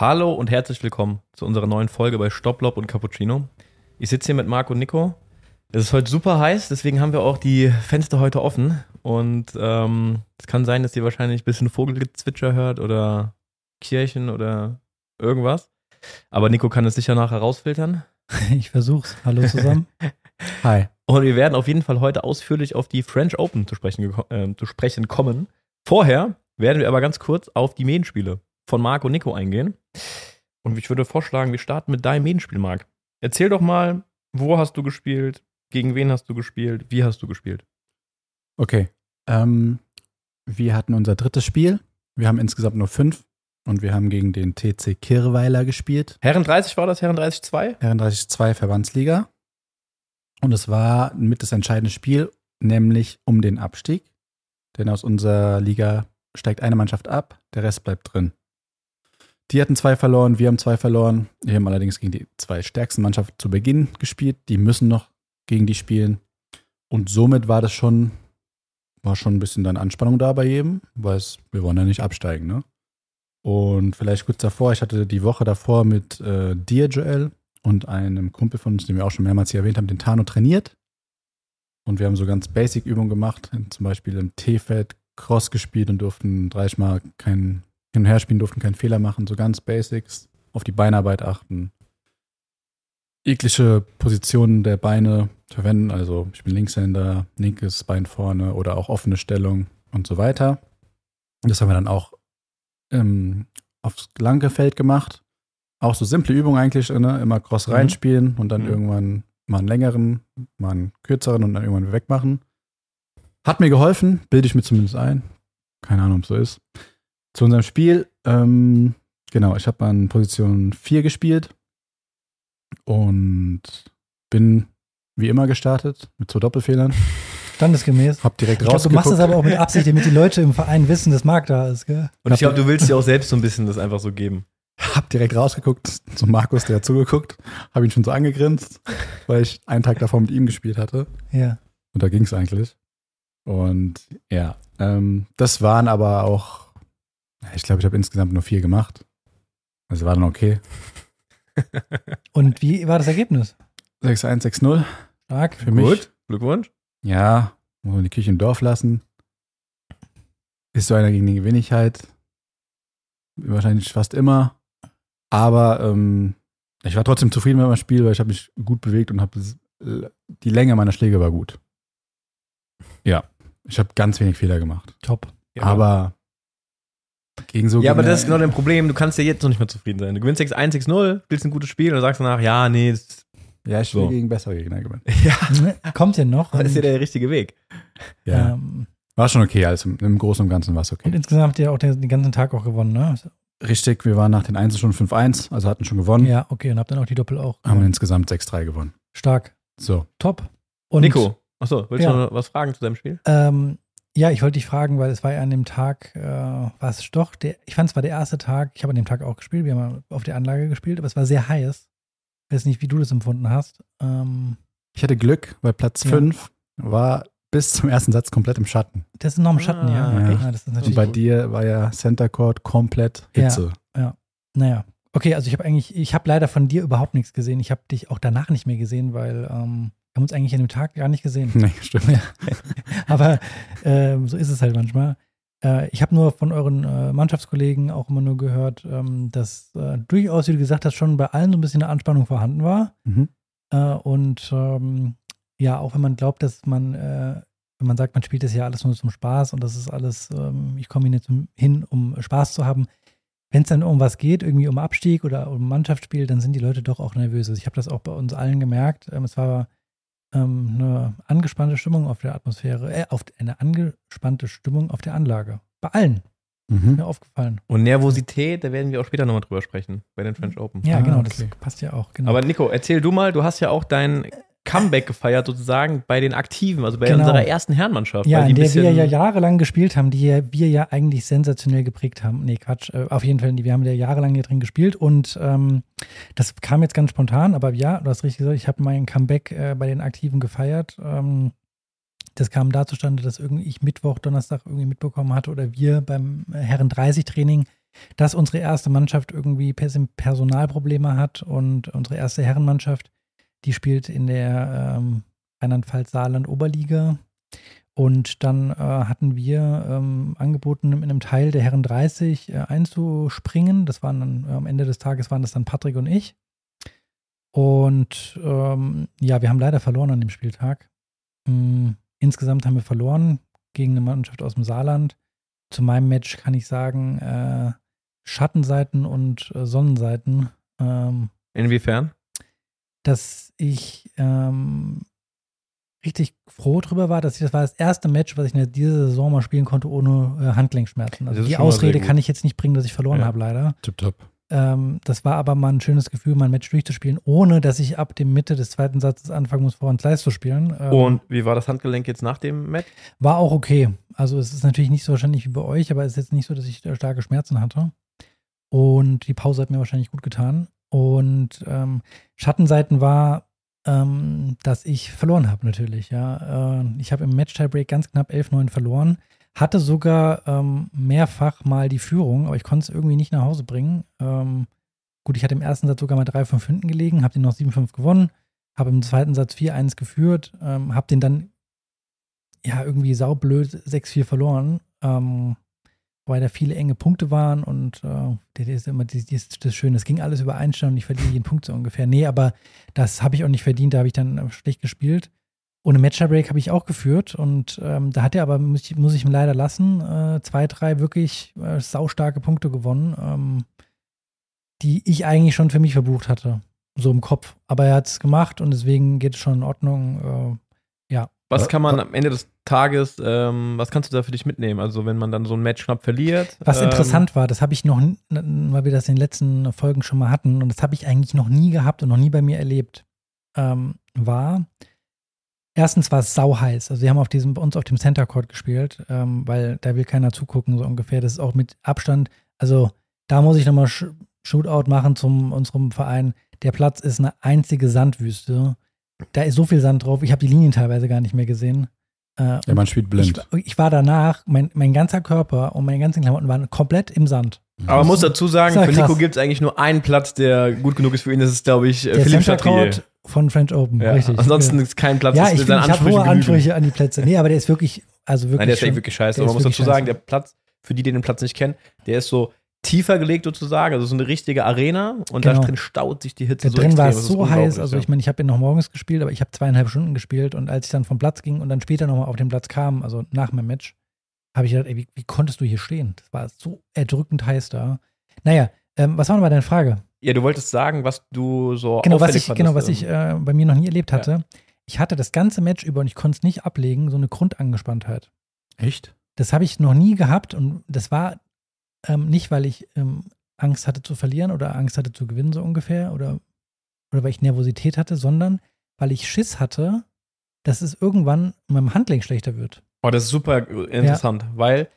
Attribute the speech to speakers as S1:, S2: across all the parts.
S1: Hallo und herzlich willkommen zu unserer neuen Folge bei Stopplob und Cappuccino. Ich sitze hier mit Marc und Nico. Es ist heute super heiß, deswegen haben wir auch die Fenster heute offen. Und ähm, es kann sein, dass ihr wahrscheinlich ein bisschen Vogelgezwitscher hört oder Kirchen oder irgendwas. Aber Nico kann es sicher nachher rausfiltern.
S2: Ich versuch's. Hallo zusammen.
S3: Hi.
S1: Und wir werden auf jeden Fall heute ausführlich auf die French Open zu sprechen, äh, zu sprechen kommen. Vorher werden wir aber ganz kurz auf die Medenspiele von Marc und Nico eingehen. Und ich würde vorschlagen, wir starten mit deinem Medenspiel, Marc. Erzähl doch mal, wo hast du gespielt, gegen wen hast du gespielt, wie hast du gespielt?
S3: Okay. Ähm, wir hatten unser drittes Spiel. Wir haben insgesamt nur fünf und wir haben gegen den TC Kirweiler gespielt.
S1: Herren 30 war das, Herren 30 2?
S3: Herren 32 Verbandsliga. Und es war mit das entscheidende Spiel, nämlich um den Abstieg. Denn aus unserer Liga steigt eine Mannschaft ab, der Rest bleibt drin. Die hatten zwei verloren, wir haben zwei verloren. Wir haben allerdings gegen die zwei stärksten Mannschaften zu Beginn gespielt. Die müssen noch gegen die spielen. Und somit war das schon, war schon ein bisschen dann Anspannung da bei jedem, weil es, wir wollen ja nicht absteigen, ne? Und vielleicht kurz davor, ich hatte die Woche davor mit äh, dir, Joel, und einem Kumpel von uns, den wir auch schon mehrmals hier erwähnt haben, den Tano trainiert. Und wir haben so ganz Basic-Übungen gemacht, zum Beispiel im T-Feld Cross gespielt und durften 30 Mal kein Hin- und Herspielen, durften keinen Fehler machen, so ganz Basics, auf die Beinarbeit achten. Jegliche Positionen der Beine verwenden, also ich bin Linkshänder, linkes Bein vorne oder auch offene Stellung und so weiter. Das haben wir dann auch ähm, aufs lange Feld gemacht. Auch so simple Übungen eigentlich, ne? immer Cross
S1: Mhm.
S3: reinspielen und dann
S1: Mhm.
S3: irgendwann mal einen längeren, mal einen kürzeren und dann irgendwann wegmachen. Hat mir geholfen, bilde ich mir zumindest ein. Keine Ahnung, ob es so ist. Zu unserem Spiel, ähm, genau, ich habe an Position 4 gespielt und bin wie immer gestartet mit zwei Doppelfehlern.
S2: Standesgemäß.
S3: Hab direkt
S2: glaube, du machst das aber auch mit Absicht, damit die Leute im Verein wissen, dass Marc da ist, gell?
S1: Und ich glaube, du willst dir auch selbst so ein bisschen das einfach so geben.
S3: Hab direkt rausgeguckt zu Markus, der hat zugeguckt, habe ihn schon so angegrinst, weil ich einen Tag davor mit ihm gespielt hatte.
S2: Ja.
S3: Und da ging es eigentlich. Und ja, ähm, das waren aber auch, ich glaube, ich habe insgesamt nur vier gemacht. Also war dann okay.
S2: Und wie war das Ergebnis?
S3: 6-1, 6-0
S2: Stark.
S3: für mich.
S1: Gut, Glückwunsch.
S3: Ja, muss man die Kirche im Dorf lassen. Ist so einer gegen die Gewinnigkeit. Wahrscheinlich fast immer. Aber ähm, ich war trotzdem zufrieden mit meinem Spiel, weil ich habe mich gut bewegt und habe die Länge meiner Schläge war gut. Ja, ich habe ganz wenig Fehler gemacht.
S2: Top.
S1: Ja,
S3: aber gegen so
S1: Ja, aber das ist genau dein Problem. Du kannst ja jetzt noch nicht mehr zufrieden sein. Du gewinnst 6-1, 6-0, spielst ein gutes Spiel und sagst danach, ja, nee, das,
S3: Ja, ich will
S1: So.
S3: gegen bessere Gegner gewinnen.
S1: ja,
S2: Kommt ja noch.
S1: das ist ja
S2: Und,
S1: der richtige Weg.
S3: Ja,
S2: ähm,
S3: war schon okay. Also im Großen und Ganzen war es
S2: und
S3: okay.
S2: insgesamt habt ihr auch den, den ganzen Tag auch gewonnen, ne?
S3: Richtig, wir waren nach den Einzel schon 5-1, also hatten schon gewonnen.
S2: Ja, okay. Und habt dann auch die Doppel auch.
S3: Haben insgesamt 6-3 gewonnen.
S2: Stark.
S3: So.
S2: Top. Und,
S1: Nico, achso, willst
S2: Ja.
S1: du noch was fragen zu deinem Spiel?
S2: Ähm, ja, ich wollte dich fragen, weil es war ja an dem Tag, äh, war es doch, der, ich fand es war der erste Tag, ich habe an dem Tag auch gespielt, wir haben auf der Anlage gespielt, aber es war sehr heiß. Ich weiß nicht, wie du das empfunden hast. Ähm,
S3: Ich hatte Glück, weil Platz
S2: Ja.
S3: 5 war bis zum ersten Satz komplett im Schatten.
S2: das ist noch im Schatten, ja.
S1: Ah,
S3: echt?
S2: ja das ist
S3: Und
S2: natürlich
S3: bei
S1: gut.
S3: dir war ja Center Court komplett
S2: Ja.
S3: Hitze.
S2: Naja. Okay, also ich habe eigentlich, ich habe leider von dir überhaupt nichts gesehen. Ich habe dich auch danach nicht mehr gesehen, weil ähm, haben uns eigentlich an dem Tag gar nicht gesehen.
S3: Nee, stimmt.
S2: Aber ähm, so ist es halt manchmal. Äh, ich habe nur von euren äh, Mannschaftskollegen auch immer nur gehört, ähm, dass äh, durchaus, wie du gesagt hast, schon bei allen so ein bisschen eine Anspannung vorhanden war.
S3: Mhm.
S2: Äh, und ähm, ja, auch wenn man glaubt, dass man, äh, wenn man sagt, man spielt das ja alles nur zum Spaß und das ist alles, ähm, ich komme hier hin, um Spaß zu haben. Wenn es dann um was geht, irgendwie um Abstieg oder um Mannschaftsspiel, dann sind die Leute doch auch nervös. Also ich habe das auch bei uns allen gemerkt. Ähm, es war ähm, eine angespannte Stimmung auf der Atmosphäre, äh, auf eine angespannte Stimmung auf der Anlage. Bei allen.
S3: Mhm.
S2: Mir aufgefallen.
S1: Und Nervosität, da werden wir auch später nochmal drüber sprechen, bei den French Open.
S2: Ja,
S3: Ah,
S2: genau,
S3: okay.
S2: das passt ja auch. Genau.
S1: Aber Nico, erzähl du mal, du hast ja auch dein Comeback gefeiert sozusagen bei den Aktiven, also bei
S2: Genau.
S1: unserer ersten Herrenmannschaft.
S2: Ja,
S1: weil die
S2: in der wir ja jahrelang gespielt haben, die ja, wir ja eigentlich sensationell geprägt haben. Nee, Quatsch. Äh, auf jeden Fall, wir haben ja jahrelang hier drin gespielt und ähm, das kam jetzt ganz spontan, aber ja, du hast richtig gesagt, ich habe mein Comeback äh, bei den Aktiven gefeiert. Ähm, das kam da zustande, dass irgendwie ich Mittwoch, Donnerstag irgendwie mitbekommen hatte oder wir beim äh, Herren 30 Training dass unsere erste Mannschaft irgendwie Pers- Personalprobleme hat und unsere erste Herrenmannschaft, die spielt in der ähm, Rheinland-Pfalz-Saarland-Oberliga. Und dann äh, hatten wir ähm, angeboten, in einem Teil der Herren 30 äh, einzuspringen. Das waren dann äh, am Ende des Tages waren das dann Patrick und ich. Und ähm, ja, wir haben leider verloren an dem Spieltag. Mm, insgesamt haben wir verloren gegen eine Mannschaft aus dem Saarland. Zu meinem Match kann ich sagen, äh, Schattenseiten und äh, Sonnenseiten. Ähm,
S1: Inwiefern?
S2: Dass ich ähm, richtig froh drüber war, dass ich das war das erste Match, was ich in dieser Saison mal spielen konnte ohne äh, Handgelenkschmerzen. Also die Ausrede kann ich jetzt nicht bringen, dass ich verloren
S1: Ja.
S2: habe, leider.
S3: Tipptopp.
S2: Ähm, das war aber mal ein schönes Gefühl, mein Match durchzuspielen, ohne dass ich ab dem Mitte des zweiten Satzes anfangen muss, vor und Slice zu spielen. Ähm,
S1: Und wie war das Handgelenk jetzt nach dem Match?
S2: war auch okay. Also es ist natürlich nicht so wahrscheinlich wie bei euch, aber es ist jetzt nicht so, dass ich starke Schmerzen hatte. Und die Pause hat mir wahrscheinlich gut getan. Und ähm, Schattenseiten war, ähm, dass ich verloren habe natürlich. Ja, äh, ich habe im Match-Tiebreak ganz knapp 11-9 verloren. Hatte sogar ähm, mehrfach mal die Führung, aber ich konnte es irgendwie nicht nach Hause bringen. Ähm, gut, ich hatte im ersten Satz sogar mal 3-5 hinten gelegen, habe den noch 7-5 gewonnen, habe im zweiten Satz 4-1 geführt, ähm, habe den dann ja irgendwie saublöd 6-4 verloren, ähm, weil da viele enge Punkte waren und äh, das ist immer das, das, das Schöne, es ging alles über Einstellung und ich verdiene jeden Punkt so ungefähr. Nee, aber das habe ich auch nicht verdient, da habe ich dann äh, schlecht gespielt. Ohne Match-Break habe ich auch geführt und ähm, da hat er aber, muss ich, muss ich ihm leider lassen, äh, zwei, drei wirklich äh, saustarke Punkte gewonnen, ähm, die ich eigentlich schon für mich verbucht hatte, so im Kopf. Aber er hat es gemacht und deswegen geht es schon in Ordnung. Äh,
S1: Was kann man am Ende des Tages, ähm, was kannst du da für dich mitnehmen? Also wenn man dann so ein Match knapp verliert.
S2: Was
S1: ähm,
S2: interessant war, das habe ich noch, weil wir das in den letzten Folgen schon mal hatten, und das habe ich eigentlich noch nie gehabt und noch nie bei mir erlebt, ähm, war, erstens war es sauheiß. Also wir haben auf diesem, bei uns auf dem Center Court gespielt, ähm, weil da will keiner zugucken, so ungefähr. Das ist auch mit Abstand, also da muss ich nochmal Sh Shootout machen zum unserem Verein. Der Platz ist eine einzige Sandwüste. Da ist so viel Sand drauf, ich habe die Linien teilweise gar nicht mehr gesehen. Äh,
S3: Ja, man spielt blind.
S2: ich, ich war danach, mein, mein ganzer Körper und meine ganzen Klamotten waren komplett im Sand.
S1: Aber man muss dazu sagen,
S2: ja
S1: für Nico gibt es eigentlich nur einen Platz, der gut genug ist für ihn. Das ist, glaube ich, äh,
S2: Der
S1: Philipp Chatrier.
S2: Von French Open,
S1: Ja,
S2: richtig.
S1: ansonsten ist kein Platz,
S2: ja,
S1: das
S2: ich, ich habe hohe
S1: genügen.
S2: Ansprüche an die Plätze. Nee, aber der ist wirklich, also wirklich.
S1: Nein, der ist
S2: schon,
S1: echt wirklich scheiße. Aber man muss dazu
S2: wirklich
S1: sagen,
S2: scheiße.
S1: der Platz, für die, die den Platz nicht kennen, der ist so tiefer gelegt sozusagen, also so eine richtige Arena und da
S2: Genau.
S1: drin staut sich die Hitze
S2: Da
S1: so
S2: drin war es so heiß. Also
S1: ja.
S2: ich meine, ich habe ihn noch morgens gespielt, aber ich habe zweieinhalb Stunden gespielt und als ich dann vom Platz ging und dann später nochmal auf den Platz kam, also nach meinem Match, habe ich gedacht, ey, wie, wie konntest du hier stehen? Das war so erdrückend heiß da. Naja, ähm, was war nochmal deine Frage?
S1: Ja, du wolltest sagen, was du so
S2: Genau, was ich,
S1: fandest,
S2: genau, was
S1: ähm,
S2: ich äh, bei mir noch nie erlebt hatte. Ich hatte das ganze Match über und ich konnte es nicht ablegen, so eine Grundangespanntheit.
S3: Echt?
S2: Das habe ich noch nie gehabt und das war ähm, nicht, weil ich ähm, Angst hatte zu verlieren oder Angst hatte zu gewinnen, so ungefähr, oder, oder weil ich Nervosität hatte, sondern weil ich Schiss hatte, dass es irgendwann in meinem Handling schlechter wird.
S1: Oh, das ist super interessant, weil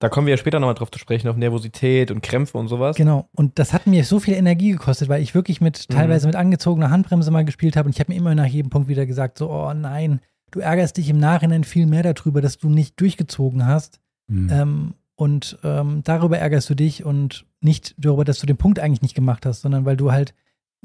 S1: da kommen wir ja später nochmal drauf zu sprechen, auf Nervosität und Krämpfe und sowas.
S2: Genau. Und das hat mir so viel Energie gekostet, weil ich wirklich mit
S1: Mhm.
S2: teilweise mit angezogener Handbremse mal gespielt habe und ich habe mir immer nach jedem Punkt wieder gesagt, so, oh nein, du ärgerst dich im Nachhinein viel mehr darüber, dass du nicht durchgezogen hast.
S3: Hm.
S2: Ähm, und ähm, darüber ärgerst du dich und nicht darüber, dass du den Punkt eigentlich nicht gemacht hast, sondern weil du halt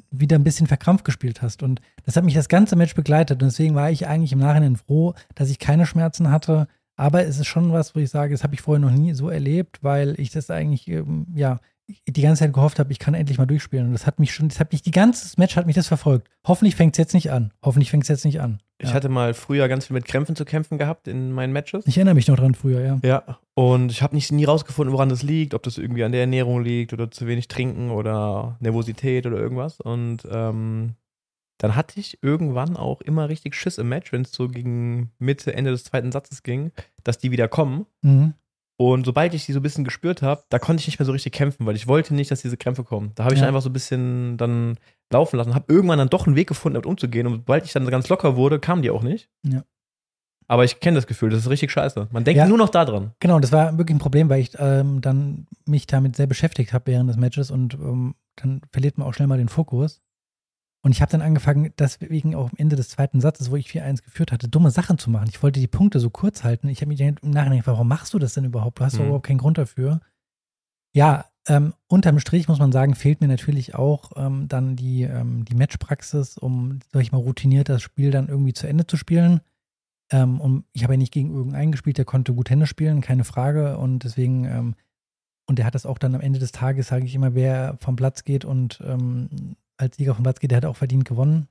S2: wieder ein bisschen verkrampft gespielt hast. Und das hat mich das ganze Match begleitet. Und deswegen war ich eigentlich im Nachhinein froh, dass ich keine Schmerzen hatte. Aber es ist schon was, wo ich sage, das habe ich vorher noch nie so erlebt, weil ich das eigentlich, ähm, ja, die ganze Zeit gehofft habe, ich kann endlich mal durchspielen. Und das hat mich schon, das hat mich, die ganze Match hat mich das verfolgt. Hoffentlich fängt es jetzt nicht an. Hoffentlich fängt es jetzt nicht an.
S1: Ich
S2: ja.
S1: hatte mal früher ganz viel mit Krämpfen zu kämpfen gehabt in meinen Matches.
S2: ich erinnere mich noch dran früher, ja.
S1: Ja, und ich habe nicht nie rausgefunden, woran das liegt, ob das irgendwie an der Ernährung liegt oder zu wenig trinken oder Nervosität oder irgendwas. Und ähm, dann hatte ich irgendwann auch immer richtig Schiss im Match, wenn es so gegen Mitte, Ende des zweiten Satzes ging, dass die wieder kommen.
S2: Mhm.
S1: Und sobald ich die so ein bisschen gespürt habe, da konnte ich nicht mehr so richtig kämpfen, weil ich wollte nicht, dass diese Krämpfe kommen. Da habe ich
S2: Ja.
S1: einfach so ein bisschen dann laufen lassen, habe irgendwann dann doch einen Weg gefunden, damit umzugehen. Und sobald ich dann ganz locker wurde, kamen die auch nicht.
S2: Ja.
S1: Aber ich kenne das Gefühl, das ist richtig scheiße. Man denkt
S2: Ja.
S1: nur noch da dran.
S2: Genau, das war wirklich ein Problem, weil ich ähm, dann mich damit sehr beschäftigt habe während des Matches und ähm, dann verliert man auch schnell mal den Fokus. Und ich habe dann angefangen, deswegen auch am Ende des zweiten Satzes, wo ich 4-1 geführt hatte, dumme Sachen zu machen. Ich wollte die Punkte so kurz halten. Ich habe mich dann im Nachhinein gefragt, warum machst du das denn überhaupt? Du hast doch
S1: Mhm.
S2: überhaupt keinen Grund dafür. Ja, ähm, unterm Strich muss man sagen, fehlt mir natürlich auch ähm, dann die, ähm, die Matchpraxis, um, sag ich mal, routiniert das Spiel dann irgendwie zu Ende zu spielen. Ähm, und ich habe ja nicht gegen irgendeinen gespielt, der konnte gut Hände spielen, keine Frage. Und deswegen, ähm, und der hat das auch dann am Ende des Tages, sage ich immer, wer vom Platz geht und ähm, als Sieger vom Platz geht, der hat auch verdient gewonnen.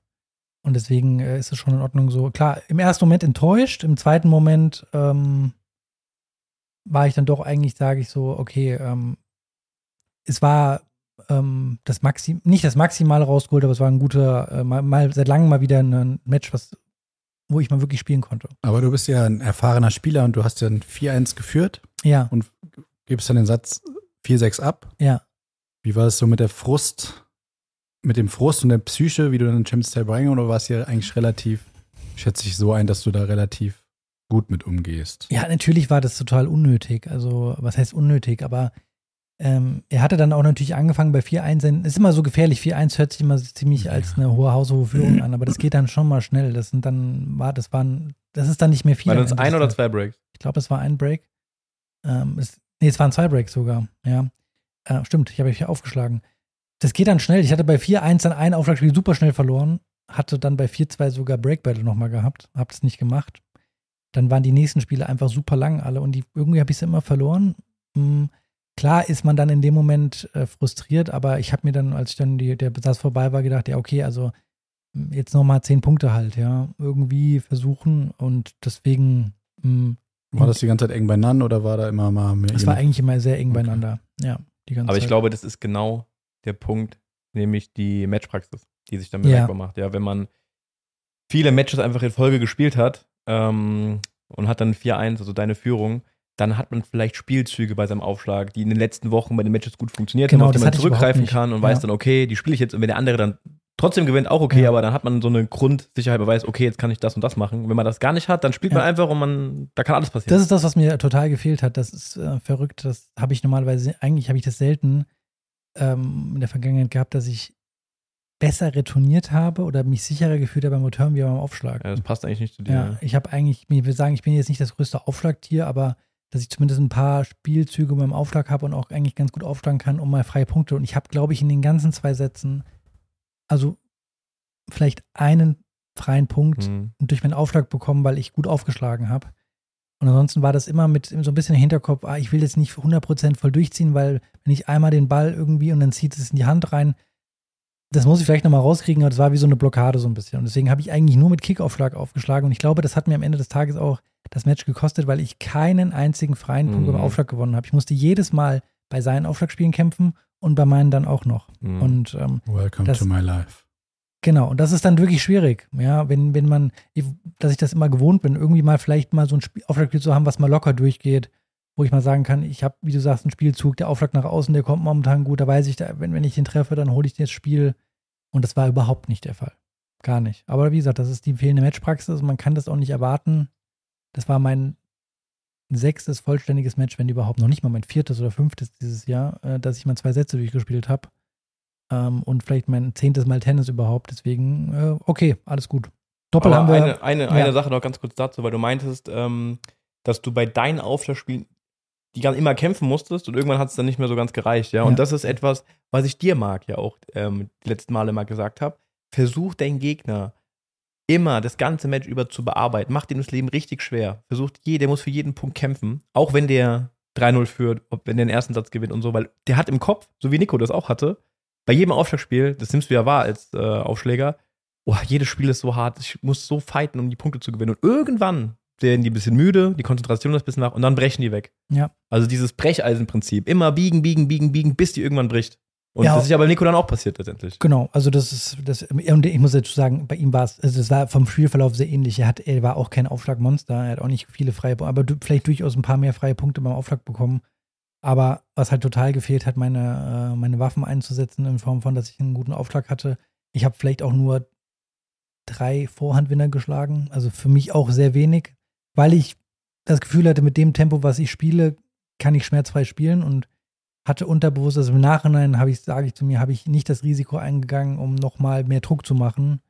S2: Und deswegen äh, ist es schon in Ordnung so. Klar, im ersten Moment enttäuscht, im zweiten Moment ähm, war ich dann doch eigentlich, sage ich so, okay, ähm, es war ähm, das Maxim nicht das Maximale rausgeholt, aber es war ein guter, äh, mal, mal, seit langem mal wieder ein Match, was, wo ich mal wirklich spielen konnte.
S3: Aber du bist ja ein erfahrener Spieler und du hast ja ein 4-1 geführt.
S2: Ja.
S3: Und gibst dann den Satz 4-6 ab.
S2: Ja.
S3: Wie war es so mit der Frust, mit dem Frust und der Psyche, wie du dann in Champions League reingehst, oder war es ja eigentlich relativ, schätze ich so ein, dass du da relativ gut mit umgehst?
S2: Ja, natürlich war das total unnötig. Also, was heißt unnötig? Aber ähm, er hatte dann auch natürlich angefangen bei 4-1. Ist immer so gefährlich. 4-1 hört sich immer ziemlich als eine hohe haushohe Führung an, aber das geht dann schon mal schnell. Das sind dann, war, das waren, das ist dann nicht mehr viel.
S1: Waren es ein oder zwei Breaks?
S2: Ich glaube, es war ein Break. Ähm, es, nee, es waren zwei Breaks sogar, ja. Äh, stimmt, ich habe mich hier aufgeschlagen. Das geht dann schnell. Ich hatte bei 4-1 dann ein Aufschlagspiel super schnell verloren. Hatte dann bei 4-2 sogar Break Battle nochmal gehabt. Hab das nicht gemacht. Dann waren die nächsten Spiele einfach super lang alle und die, irgendwie habe ich sie immer verloren. Hm, klar ist man dann in dem Moment äh, frustriert, aber ich habe mir dann, als ich dann die, der Besatz vorbei war, gedacht, ja, okay, also hm, jetzt nochmal zehn Punkte halt, ja. Irgendwie versuchen und deswegen. Mh, hm,
S3: war das die ganze Zeit eng beieinander oder war da immer mal mehr?
S2: Es war eigentlich immer sehr eng okay. beieinander, ja. Die ganze
S1: aber ich
S2: Zeit.
S1: glaube, das ist genau der Punkt, nämlich die Matchpraxis, die sich dann bemerkbar ja. macht. Ja, wenn man viele Matches einfach in Folge gespielt hat ähm, und hat dann 4-1, also deine Führung, dann hat man vielleicht Spielzüge bei seinem Aufschlag, die in den letzten Wochen bei den Matches gut funktioniert
S2: genau,
S1: haben, auf die man zurückgreifen kann und ja. weiß dann, okay, die spiele ich jetzt und wenn der andere dann trotzdem gewinnt, auch okay, ja. aber dann hat man so eine Grundsicherheit, man weiß, okay, jetzt kann ich das und das machen. Wenn man das gar nicht hat, dann spielt ja. man einfach und man, da kann alles passieren.
S2: Das ist das, was mir total gefehlt hat. Das ist äh, verrückt. Das habe ich normalerweise, eigentlich habe ich das selten ähm, in der Vergangenheit gehabt, dass ich besser retourniert habe oder mich sicherer gefühlt habe beim Return wie beim Aufschlag.
S1: Ja, das passt eigentlich nicht zu dir.
S2: Ja, ich habe eigentlich, ich will sagen, ich bin jetzt nicht das größte Aufschlagtier, aber dass ich zumindest ein paar Spielzüge beim Aufschlag habe und auch eigentlich ganz gut aufschlagen kann, um mal freie Punkte. Und ich habe, glaube ich, in den ganzen zwei Sätzen, also vielleicht einen freien Punkt mhm. durch meinen Aufschlag bekommen, weil ich gut aufgeschlagen habe. Und ansonsten war das immer mit so ein bisschen im Hinterkopf, ah, ich will jetzt nicht 100% voll durchziehen, weil wenn ich einmal den Ball irgendwie und dann zieht es in die Hand rein, das muss ich vielleicht nochmal rauskriegen, aber das war wie so eine Blockade so ein bisschen. Und deswegen habe ich eigentlich nur mit Kickaufschlag aufgeschlagen. Und ich glaube, das hat mir am Ende des Tages auch das Match gekostet, weil ich keinen einzigen freien Punkt mhm. beim Aufschlag gewonnen habe. Ich musste jedes Mal bei seinen Aufschlagspielen kämpfen und bei meinen dann auch noch. Mhm. Und, ähm,
S3: Welcome das, to my life.
S2: Genau, und das ist dann wirklich schwierig, ja, wenn, wenn man, dass ich das immer gewohnt bin, irgendwie mal vielleicht mal so ein Spiel, Aufschlagspiel zu haben, was mal locker durchgeht, wo ich mal sagen kann, ich habe, wie du sagst, einen Spielzug, der Aufschlag nach außen, der kommt momentan gut, da weiß ich, da, wenn, wenn ich den treffe, dann hole ich das Spiel. Und das war überhaupt nicht der Fall. Gar nicht. Aber wie gesagt, das ist die fehlende Matchpraxis, man kann das auch nicht erwarten, das war mein sechstes vollständiges Match, wenn überhaupt noch nicht mal mein viertes oder fünftes dieses Jahr, äh, dass ich mal zwei Sätze durchgespielt habe. Ähm, und vielleicht mein zehntes Mal Tennis überhaupt. Deswegen, äh, okay, alles gut.
S1: Doppel Aber haben wir. Eine, eine, ja. eine Sache noch ganz kurz dazu, weil du meintest, ähm, dass du bei deinen Aufschlagspielen die ganz immer kämpfen musstest und irgendwann hat es dann nicht mehr so ganz gereicht, ja. Und ja. das ist etwas, was ich dir mag, ja auch ähm, die letzten Male mal gesagt habe. Versuch deinen Gegner immer das ganze Match über zu bearbeiten, macht ihm das Leben richtig schwer. Versucht, jeder der muss für jeden Punkt kämpfen, auch wenn der 3-0 führt, ob wenn der den ersten Satz gewinnt und so, weil der hat im Kopf, so wie Nico das auch hatte, bei jedem Aufschlagspiel, das nimmst du ja wahr als äh, Aufschläger, oh, jedes Spiel ist so hart, ich muss so fighten, um die Punkte zu gewinnen. Und irgendwann werden die ein bisschen müde, die Konzentration ist ein bisschen nach und dann brechen die weg.
S2: Ja.
S1: Also dieses Brecheisenprinzip, immer biegen, biegen, biegen, biegen, bis die irgendwann bricht. Und ja, das ist ja bei Nico dann auch passiert letztendlich.
S2: Genau, also das ist, das, und ich muss dazu sagen, bei ihm war es, also es war vom Spielverlauf sehr ähnlich. Er, hat, er war auch kein Aufschlagmonster, er hat auch nicht viele freie Punkte, aber vielleicht durchaus ein paar mehr freie Punkte beim Aufschlag bekommen. Aber was halt total gefehlt hat, meine, äh, meine Waffen einzusetzen, in Form von, dass ich einen guten Aufschlag hatte. Ich habe vielleicht auch nur drei Vorhandwinner geschlagen, also für mich auch sehr wenig, weil ich das Gefühl hatte, mit dem Tempo, was ich spiele, kann ich schmerzfrei spielen und hatte unterbewusst, also im Nachhinein habe ich, sage ich zu mir, habe ich nicht das Risiko eingegangen, um nochmal mehr Druck zu machen.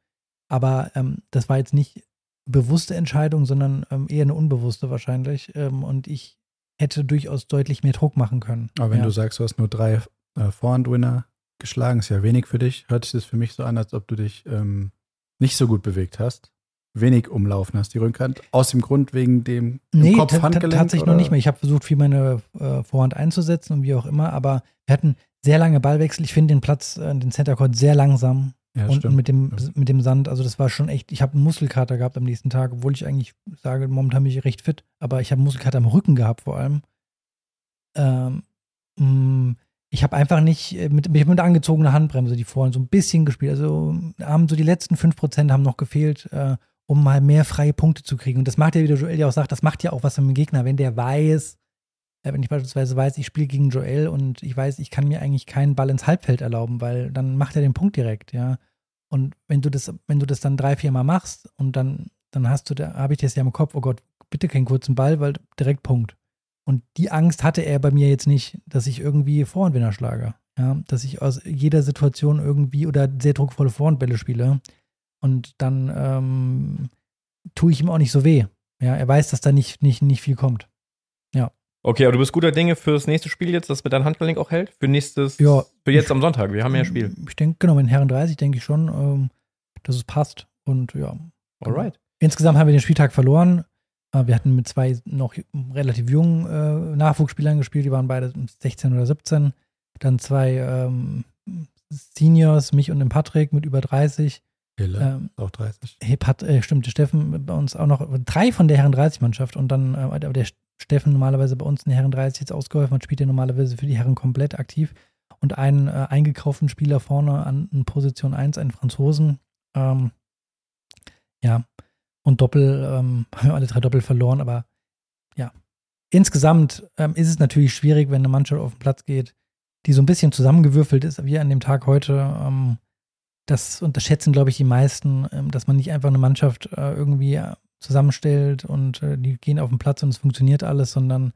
S2: Aber ähm, das war jetzt nicht bewusste Entscheidung, sondern ähm, eher eine unbewusste wahrscheinlich. Ähm, und ich hätte durchaus deutlich mehr Druck machen können.
S3: Aber wenn
S2: ja.
S3: du sagst, du hast nur drei äh, Vorhand-Winner geschlagen, ist ja wenig für dich, hört sich das für mich so an, als ob du dich ähm, nicht so gut bewegt hast. Wenig umlaufen hast, die Rückhand. Aus dem Grund wegen dem
S2: Nee,
S3: Kopf Handgelenk,
S2: tatsächlich
S3: oder?
S2: noch nicht mehr. Ich habe versucht, viel meine äh, Vorhand einzusetzen und wie auch immer, aber wir hatten sehr lange Ballwechsel. Ich finde den Platz, äh, den Center Court sehr langsam
S3: Ja,
S2: und, und mit dem,
S3: Ja.
S2: mit dem Sand. Also das war schon echt, ich habe einen Muskelkater gehabt am nächsten Tag, obwohl ich eigentlich sage, momentan bin ich recht fit, aber ich habe einen Muskelkater am Rücken gehabt vor allem. Ähm, mh, ich habe einfach nicht äh, mit, mit, mit angezogener Handbremse die Vorhand so ein bisschen gespielt. Also haben so die letzten 5% haben noch gefehlt, äh, um mal mehr freie Punkte zu kriegen. Und das macht ja, wie der Joel ja auch sagt, das macht ja auch was mit dem Gegner, wenn der weiß, wenn ich beispielsweise weiß, ich spiele gegen Joel und ich weiß, ich kann mir eigentlich keinen Ball ins Halbfeld erlauben, weil dann macht er den Punkt direkt, ja. Und wenn du das, wenn du das dann drei, vier Mal machst und dann, dann hast du, da habe ich das ja im Kopf, oh Gott, bitte keinen kurzen Ball, weil direkt Punkt. Und die Angst hatte er bei mir jetzt nicht, dass ich irgendwie Vorhandwinner schlage. Ja, dass ich aus jeder Situation irgendwie oder sehr druckvolle Vorhandbälle spiele. Und dann ähm, tue ich ihm auch nicht so weh. Ja, er weiß, dass da nicht, nicht, nicht viel kommt.
S1: Okay, aber du bist guter Dinge fürs nächste Spiel jetzt, das mit deinem Handgelenk auch hält? Für nächstes,
S2: Ja.
S1: für jetzt am Sonntag. Wir haben ja ein Spiel.
S2: Ich denke, genau, mit den Herren 30 denke ich schon, ähm, dass es passt. Und ja.
S1: Alright.
S2: Insgesamt haben wir den Spieltag verloren. Äh, Wir hatten mit zwei noch relativ jungen äh, Nachwuchsspielern gespielt, die waren beide 16 oder 17. Dann zwei ähm, Seniors, mich und den Patrick mit über 30.
S3: Hille,
S2: Ähm,
S3: auch 30.
S2: hey, Pat, äh, stimmt, der Steffen bei uns auch noch, drei von der Herren 30-Mannschaft und dann, äh, aber der Steffen normalerweise bei uns in der Herren 30 jetzt ausgeholfen hat, spielt ja normalerweise für die Herren komplett aktiv und einen äh, eingekauften Spieler vorne an Position 1, einen Franzosen. Ähm, ja, und Doppel, ähm, haben wir alle drei Doppel verloren, aber ja. Insgesamt ähm, ist es natürlich schwierig, wenn eine Mannschaft auf den Platz geht, die so ein bisschen zusammengewürfelt ist, wie an dem Tag heute. Ähm, das unterschätzen, glaube ich, die meisten, ähm, dass man nicht einfach eine Mannschaft äh, irgendwie äh, zusammenstellt und äh, die gehen auf den Platz und es funktioniert alles, sondern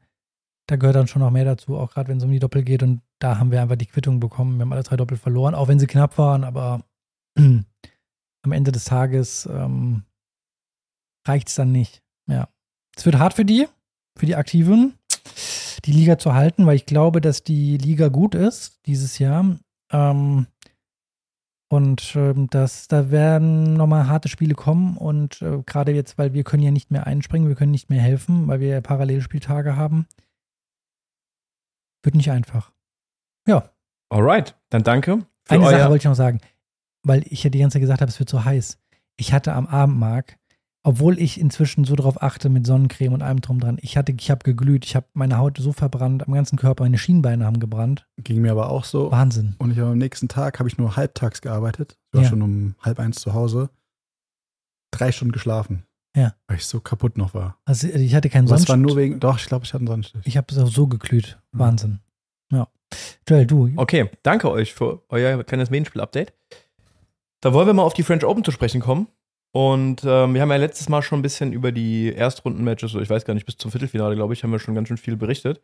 S2: da gehört dann schon noch mehr dazu, auch gerade wenn es um die Doppel geht. Und da haben wir einfach die Quittung bekommen. Wir haben alle drei Doppel verloren, auch wenn sie knapp waren, aber am Ende des Tages ähm, reicht es dann nicht. Ja. Es wird hart für die, für die Aktiven, die Liga zu halten, weil ich glaube, dass die Liga gut ist dieses Jahr. Ähm, und ähm, das, da werden nochmal harte Spiele kommen und äh, gerade jetzt, weil wir können ja nicht mehr einspringen, wir können nicht mehr helfen, weil wir ja Parallelspieltage haben. Wird nicht einfach. Ja,
S1: Alright. Dann danke.
S2: Eine Sache wollte ich noch sagen, weil ich ja die ganze Zeit gesagt habe, es wird so heiß. Ich hatte am Abend, Marc, obwohl ich inzwischen so drauf achte mit Sonnencreme und allem drum dran, ich hatte, ich habe geglüht, ich habe meine Haut so verbrannt, am ganzen Körper, meine Schienbeine haben gebrannt.
S3: Ging mir aber auch so.
S2: Wahnsinn.
S3: Und ich habe am nächsten Tag habe ich nur halbtags gearbeitet. Ich war
S2: Ja.
S3: schon um halb eins zu Hause. Drei Stunden geschlafen.
S2: Ja.
S3: Weil ich so kaputt noch war.
S2: Also ich hatte keinen Sonnenstich.
S3: war nur wegen, doch, ich glaube, ich hatte einen Sonnenstich.
S2: Ich habe es auch so geglüht.
S3: Mhm.
S2: Wahnsinn. Ja. Joel, du.
S1: Okay, danke euch für euer kleines Medienspiel-Update. Da wollen wir mal auf die French Open zu sprechen kommen. Und ähm, wir haben ja letztes Mal schon ein bisschen über die Erstrunden-Matches, ich weiß gar nicht, bis zum Viertelfinale, glaube ich, haben wir schon ganz schön viel berichtet.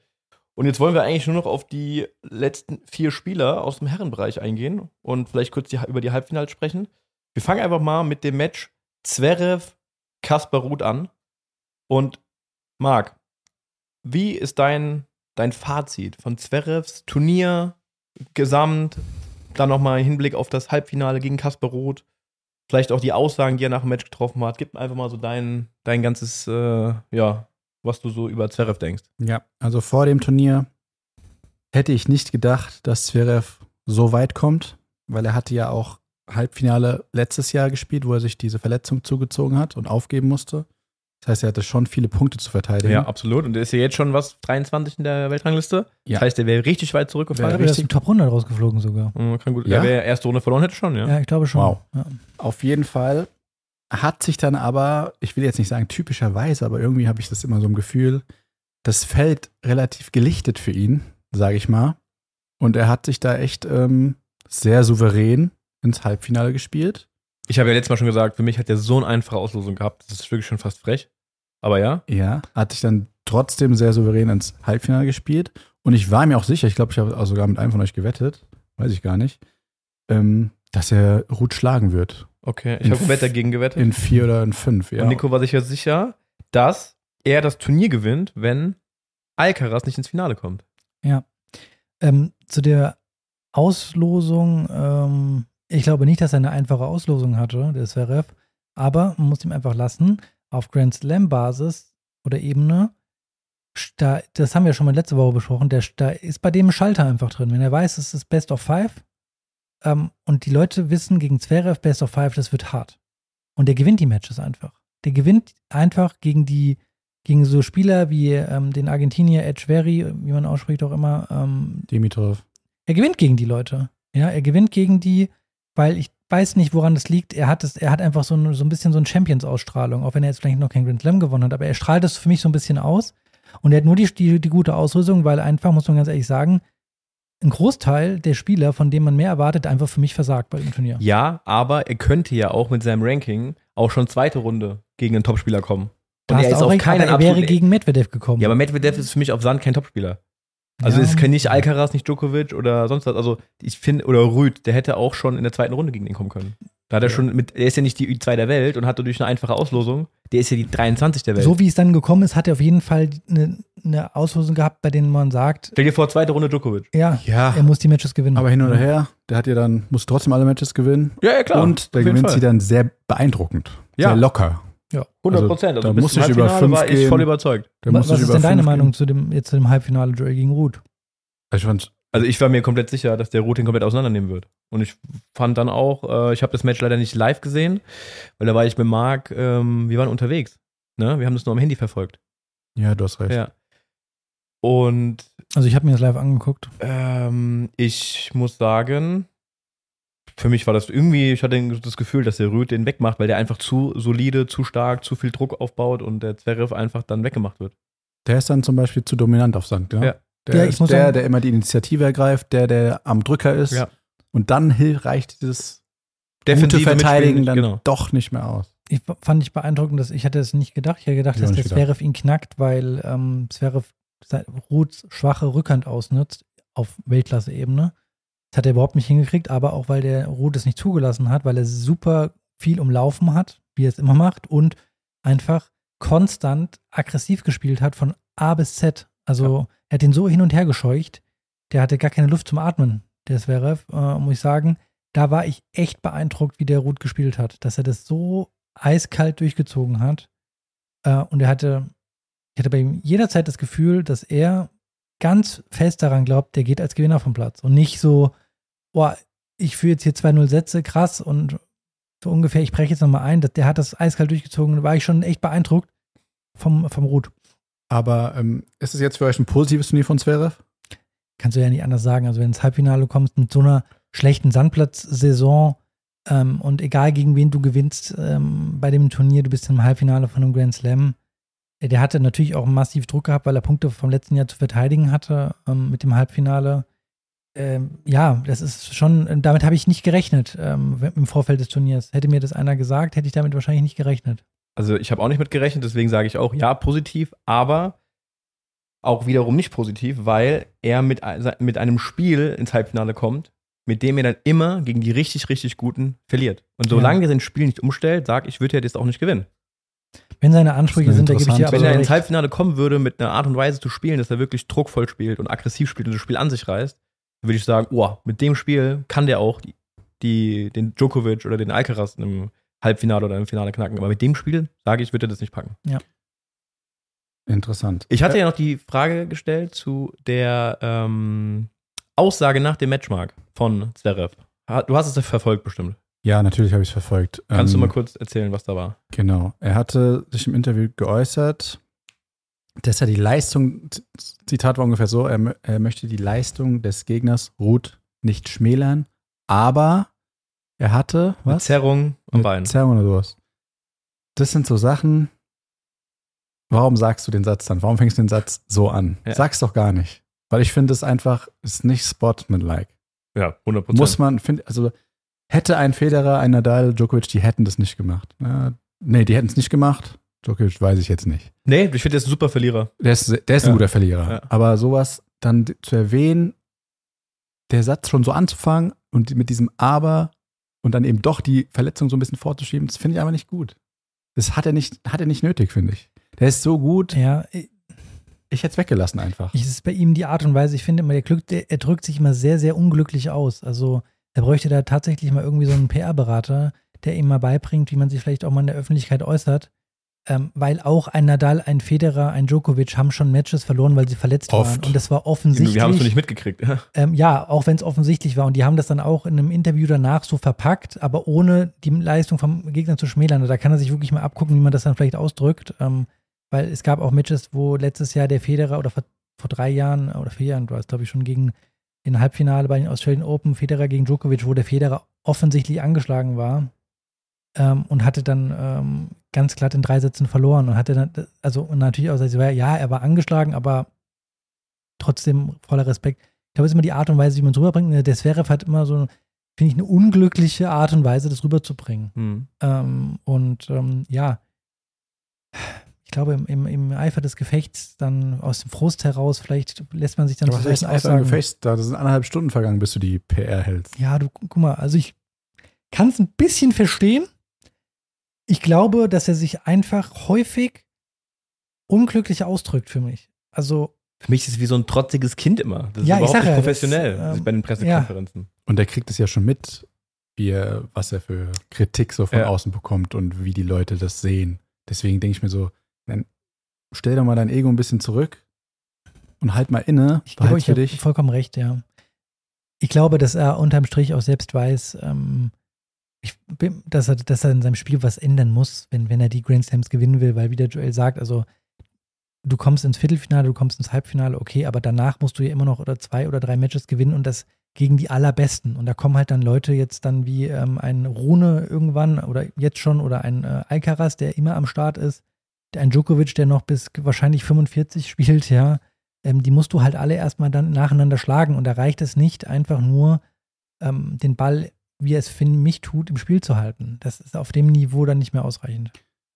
S1: Und jetzt wollen wir eigentlich nur noch auf die letzten vier Spieler aus dem Herrenbereich eingehen und vielleicht kurz die, über die Halbfinals sprechen. Wir fangen einfach mal mit dem Match Zverev Kasper Ruth an. Und Marc, wie ist dein, dein Fazit von Zverevs Turnier gesamt? Dann nochmal Hinblick auf das Halbfinale gegen Kasper Roth. Vielleicht auch die Aussagen, die er nach dem Match getroffen hat. Gib einfach mal so dein, dein ganzes, äh, ja, was du so über Zverev denkst.
S3: Ja, also vor dem Turnier hätte ich nicht gedacht, dass Zverev so weit kommt, weil er hatte ja auch Halbfinale letztes Jahr gespielt, wo er sich diese Verletzung zugezogen hat und aufgeben musste. Das heißt, er hatte schon viele Punkte zu verteidigen.
S1: Ja, absolut. Und der ist ja jetzt schon was, 23 in der Weltrangliste.
S3: Ja.
S1: Das heißt, der wäre richtig weit zurückgefallen.
S2: Er ist
S3: richtig-
S2: Top 100 rausgeflogen sogar.
S1: Mhm, Kann gut.
S3: Ja?
S1: Ja? Wer erste Runde verloren hätte schon, ja.
S2: Ja, ich glaube schon.
S3: Wow.
S2: Ja.
S3: Auf jeden Fall hat sich dann aber, ich will jetzt nicht sagen typischerweise, aber irgendwie habe ich das immer so im Gefühl, das Feld relativ gelichtet für ihn, sage ich mal. Und er hat sich da echt ähm, sehr souverän ins Halbfinale gespielt.
S1: Ich habe ja letztes Mal schon gesagt, für mich hat der so eine einfache Auslosung gehabt. Das ist wirklich schon fast frech. Aber ja.
S3: Ja, hat sich dann trotzdem sehr souverän ins Halbfinale gespielt. Und ich war mir auch sicher, ich glaube, ich habe auch sogar mit einem von euch gewettet, weiß ich gar nicht, ähm, dass er Ruth schlagen wird.
S1: Okay. Ich habe
S3: f-
S1: dagegen gewettet.
S3: In vier oder in fünf, ja.
S1: Und Nico war sich ja sicher, dass er das Turnier gewinnt, wenn Alcaraz nicht ins Finale kommt.
S2: Ähm, zu der Auslosung, ähm, ich glaube nicht, dass er eine einfache Auslosung hatte, der Zverev, aber man muss ihm einfach lassen, auf Grand Slam-Basis oder Ebene, da, das haben wir schon mal letzte Woche besprochen, der, da ist bei dem ein Schalter einfach drin. Wenn er weiß, es ist Best of Five ähm, und die Leute wissen, gegen Zverev Best of Five, das wird hart. Und der gewinnt die Matches einfach. Der gewinnt einfach gegen die, gegen so Spieler wie ähm, den Argentinier Edgeveri, wie man ausspricht auch immer, ähm,
S3: Dimitrov.
S2: er gewinnt gegen die Leute. Ja, er gewinnt gegen die, weil ich weiß nicht, woran das liegt. Er hat es, er hat einfach so ein, so ein bisschen so eine Champions-Ausstrahlung, auch wenn er jetzt vielleicht noch kein Grand Slam gewonnen hat, aber er strahlt das für mich so ein bisschen aus. Und er hat nur die, die, die gute Ausrüstung, weil einfach, muss man ganz ehrlich sagen, ein Großteil der Spieler, von denen man mehr erwartet, einfach für mich versagt bei dem Turnier.
S1: Ja, aber er könnte ja auch mit seinem Ranking auch schon zweite Runde gegen einen Topspieler kommen.
S2: Da hast du auch recht, aber er wäre gegen Medvedev gekommen.
S1: Ja, aber Medvedev ist für mich auf Sand kein Topspieler. Also
S2: Ja.
S1: es kann nicht Alcaraz, nicht Djokovic oder sonst was. Also ich finde, oder Rüd, der hätte auch schon in der zweiten Runde gegen ihn kommen können. Da hat er
S3: Ja.
S1: schon mit, er ist ja nicht die Ü2 der Welt und hat dadurch eine einfache Auslosung. Der ist ja die 23 der Welt.
S2: So wie es dann gekommen ist, hat er auf jeden Fall eine, eine Auslosung gehabt, bei denen man sagt,
S1: Stell dir vor, zweite Runde Djokovic.
S2: ja,
S3: Ja,
S2: er muss die Matches gewinnen.
S3: aber hin oder her, der hat ja dann, muss trotzdem alle Matches gewinnen.
S1: Ja, ja,
S3: und der gewinnt
S1: Fall.
S3: sie dann sehr beeindruckend.
S1: Ja.
S3: Sehr locker.
S1: 100 Prozent.
S3: Also,
S1: Also,
S3: da
S1: bis
S3: muss ich über
S1: Halbfinale
S3: fünf
S1: war ich
S3: gehen.
S1: voll überzeugt.
S3: Der
S2: Was, was ist denn deine Meinung
S3: gehen.
S2: zu dem, jetzt zu dem Halbfinale-Duell gegen Ruth?
S3: Ich fand,
S1: Also ich war mir komplett sicher, dass der Ruth ihn komplett auseinandernehmen wird. Und ich fand dann auch, äh, ich habe das Match leider nicht live gesehen, weil da war ich mit Marc, ähm, wir waren unterwegs. Ne? Wir haben das nur am Handy verfolgt.
S3: ja, du hast recht.
S1: Ja. Und
S2: Also ich habe mir das live angeguckt.
S1: ähm, ich muss sagen, für mich war das irgendwie, ich hatte das Gefühl, dass der Rüd den wegmacht, weil der einfach zu solide, zu stark, zu viel Druck aufbaut und der Zverev einfach dann weggemacht wird.
S3: Der ist dann zum Beispiel zu dominant auf Sand, ja?
S1: Ja.
S3: Der
S2: Ja,
S3: ist der,
S2: sagen-
S3: der immer die Initiative ergreift, der, der am Drücker ist.
S1: Ja.
S3: Und dann reicht dieses
S1: Defensive
S3: gute Verteidigen dann
S1: genau.
S3: doch nicht mehr aus.
S2: Ich fand ich beeindruckend, dass ich hatte es nicht gedacht. Ich hätte gedacht,
S3: Ich
S2: dass der. Zverev ihn knackt, weil ähm, Zverev Ruths schwache Rückhand ausnutzt auf Weltklasse-Ebene. Das hat er überhaupt nicht hingekriegt, aber auch weil der Ruth es nicht zugelassen hat, weil er super viel umlaufen hat, wie er es immer macht, und einfach konstant aggressiv gespielt hat von A bis Z. Also er hat den so hin und her gescheucht, der hatte gar keine Luft zum Atmen, der Zverev, äh, muss ich sagen. Da war ich echt beeindruckt, wie der Ruth gespielt hat, dass er das so eiskalt durchgezogen hat. Äh, und er hatte, ich hatte bei ihm jederzeit das Gefühl, dass er ganz fest daran glaubt, der geht als Gewinner vom Platz. Und nicht so, boah, ich führe jetzt hier 2-0 Sätze, krass, und so ungefähr, ich breche jetzt nochmal ein. Der hat das eiskalt durchgezogen. Da war ich schon echt beeindruckt vom, vom Ruth.
S3: Aber ähm, ist es jetzt für euch ein positives Turnier von Zverev?
S2: kannst du ja nicht anders sagen. Also wenn ins Halbfinale kommst mit so einer schlechten Sandplatzsaison ähm, und egal gegen wen du gewinnst ähm, bei dem Turnier, du bist im Halbfinale von einem Grand Slam. Der hatte natürlich auch massiv Druck gehabt, weil er Punkte vom letzten Jahr zu verteidigen hatte ähm, mit dem Halbfinale. Ähm, ja, das ist schon, damit habe ich nicht gerechnet ähm, im Vorfeld des Turniers. Hätte mir das einer gesagt, hätte ich damit wahrscheinlich nicht gerechnet.
S1: Also ich habe auch nicht mit gerechnet, deswegen sage ich auch ja, positiv, aber auch wiederum nicht positiv, weil er mit, mit einem Spiel ins Halbfinale kommt, mit dem er dann immer gegen die richtig, richtig Guten verliert. Und solange er sein Spiel nicht umstellt, sag ich, wird er das auch nicht gewinnen.
S2: Wenn seine Ansprüche sind, da
S3: eine
S2: gebe ich dir
S1: Wenn er ins. Halbfinale kommen würde, mit einer Art und Weise zu spielen, dass er wirklich druckvoll spielt und aggressiv spielt und das Spiel an sich reißt, dann würde ich sagen, oh, mit dem Spiel kann der auch die, die, den Djokovic oder den Alcaraz im Halbfinale oder im Finale knacken. Aber mit dem Spiel, sage ich, wird er das nicht packen.
S3: Interessant.
S1: Ich hatte ja noch die Frage gestellt zu der ähm, Aussage nach dem Matchmark von Zverev. Du hast es ja verfolgt bestimmt.
S3: Ja, natürlich habe ich es verfolgt.
S1: Kannst
S3: Ähm,
S1: du mal kurz erzählen, was da war?
S3: Genau. Er hatte sich im Interview geäußert, dass er die Leistung, Zitat war ungefähr so, er, er möchte die Leistung des Gegners Ruth nicht schmälern, aber er hatte, was?
S1: Zerrung am Bein.
S3: Zerrung oder sowas. Das sind so Sachen, warum sagst du den Satz dann? Warum fängst du den Satz so an?
S1: Ja.
S3: Sag's doch gar nicht. Weil ich finde es einfach, ist nicht sportsmanlike.
S1: Ja, 100 Prozent.
S3: Muss man, find, also hätte ein Federer, ein Nadal, Djokovic, die hätten das nicht gemacht. Ja, nee, die hätten es nicht gemacht. Djokovic weiß ich jetzt nicht.
S1: Nee, ich finde, der ist ein super Verlierer.
S3: Der ist, der ist ein
S1: Ja.
S3: guter Verlierer.
S1: Ja.
S3: Aber sowas dann zu erwähnen, der Satz schon so anzufangen und mit diesem Aber und dann eben doch die Verletzung so ein bisschen vorzuschieben, das finde ich aber nicht gut. Das hat er nicht, hat er nicht nötig, finde ich. Der ist so gut.
S2: Ja, ich-
S3: Ich hätte es weggelassen einfach.
S2: Ich, es ist bei ihm die Art und Weise, ich finde immer, der Glück, der, er drückt sich immer sehr, sehr unglücklich aus. Also er bräuchte da tatsächlich mal irgendwie so einen PR-Berater, der ihm mal beibringt, wie man sich vielleicht auch mal in der Öffentlichkeit äußert. Ähm, weil auch ein Nadal, ein Federer, ein Djokovic haben schon Matches verloren, weil sie verletzt
S3: Oft.
S2: waren. Und das war offensichtlich.
S1: Wir haben es noch nicht mitgekriegt.
S2: Ähm, ja, auch wenn es offensichtlich war. Und die haben das dann auch in einem Interview danach so verpackt, aber ohne die Leistung vom Gegner zu schmälern. Da kann er sich wirklich mal abgucken, wie man das dann vielleicht ausdrückt. Ähm, weil es gab auch Matches, wo letztes Jahr der Federer oder vor, vor drei Jahren oder vier Jahren war es, glaube ich, schon gegen in Halbfinale bei den Australian Open, Federer gegen Djokovic, wo der Federer offensichtlich angeschlagen war ähm, und hatte dann ähm, ganz glatt in drei Sätzen verloren und hatte dann, also und natürlich auch, also, ja, er war angeschlagen, aber trotzdem voller Respekt. Ich glaube, es ist immer die Art und Weise, wie man es rüberbringt. Der Zverev hat immer so, finde ich, eine unglückliche Art und Weise, das rüberzubringen.
S1: Hm.
S2: Ähm, und ähm, ja, ich glaube, im, im, im Eifer des Gefechts dann aus dem Frust heraus, vielleicht lässt man sich dann
S3: Du hast echt
S2: solchen
S3: einfach ein Gefecht, da sind anderthalb Stunden vergangen, bis du die PR hältst.
S2: Ja, du, guck mal, also ich kann es ein bisschen verstehen. Ich glaube, dass er sich einfach häufig unglücklich ausdrückt für mich. Also,
S1: Für mich ist es wie so ein trotziges Kind immer. Das ist
S2: Ja, ich
S1: überhaupt nicht
S2: ja, das,
S1: professionell
S2: ähm,
S1: bei den Pressekonferenzen.
S3: Und der kriegt es ja schon mit, wie er, was er für Kritik so von
S1: Ja.
S3: außen bekommt und wie die Leute das sehen. Deswegen denke ich mir so, dann stell doch mal dein Ego ein bisschen zurück und halt mal inne,
S2: ich glaube, ich
S3: für
S2: habe
S3: dich.
S2: vollkommen recht, ja. Ich glaube, dass er unterm Strich auch selbst weiß, ähm, ich, bin- dass, er, dass er in seinem Spiel was ändern muss, wenn, wenn er die Grand Slams gewinnen will, weil wie der Joel sagt, also du kommst ins Viertelfinale, du kommst ins Halbfinale, okay, aber danach musst du ja immer noch oder zwei oder drei Matches gewinnen und das gegen die allerbesten. Und da kommen halt dann Leute jetzt dann wie ähm, ein Rune irgendwann oder jetzt schon oder ein äh, Alcaraz, der immer am Start ist, ein Djokovic, der noch bis wahrscheinlich 45 spielt, ja. Ähm, die musst du halt alle erstmal dann nacheinander schlagen und da reicht es nicht, einfach nur ähm, den Ball, wie er es für mich tut, im Spiel zu halten. Das ist auf dem Niveau dann nicht mehr ausreichend.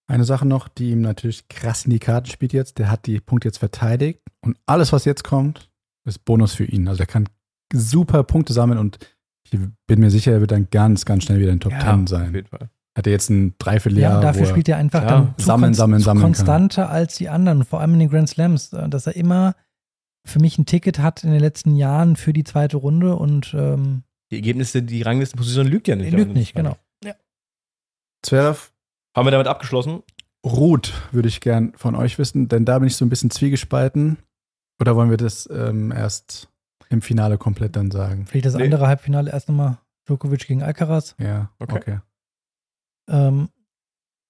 S3: Eine Sache noch, die ihm natürlich krass in die Karten spielt jetzt, der hat die Punkte jetzt verteidigt und alles, was jetzt kommt, ist Bonus für ihn. Also er kann super Punkte sammeln und ich bin mir sicher, er wird dann ganz, ganz schnell wieder in Top
S1: Ja,
S3: 10
S1: Auf
S3: sein.
S1: jeden Fall.
S3: Hat er jetzt ein
S2: Ja,
S3: Dreivierteljahr,
S2: und dafür
S3: wo er,
S2: spielt er einfach
S1: Ja,
S2: dann
S3: sammeln, sammeln, sammeln kann.
S2: konstanter als die anderen, vor allem in den Grand Slams, äh, dass er immer für mich ein Ticket hat in den letzten Jahren für die zweite Runde und ähm,
S1: Die Ergebnisse, die Ranglistenposition lügt ja nicht.
S2: lügt nicht, genau.
S3: Zverev
S1: Haben wir damit abgeschlossen?
S3: Ruth würde ich gern von euch wissen, denn da bin ich so ein bisschen zwiegespalten. Oder wollen wir das ähm, erst im Finale komplett dann sagen?
S2: Vielleicht das
S1: Nee.
S2: andere Halbfinale erst nochmal Djokovic gegen Alcaraz.
S3: Ja,
S1: Okay.
S3: okay.
S2: Ähm,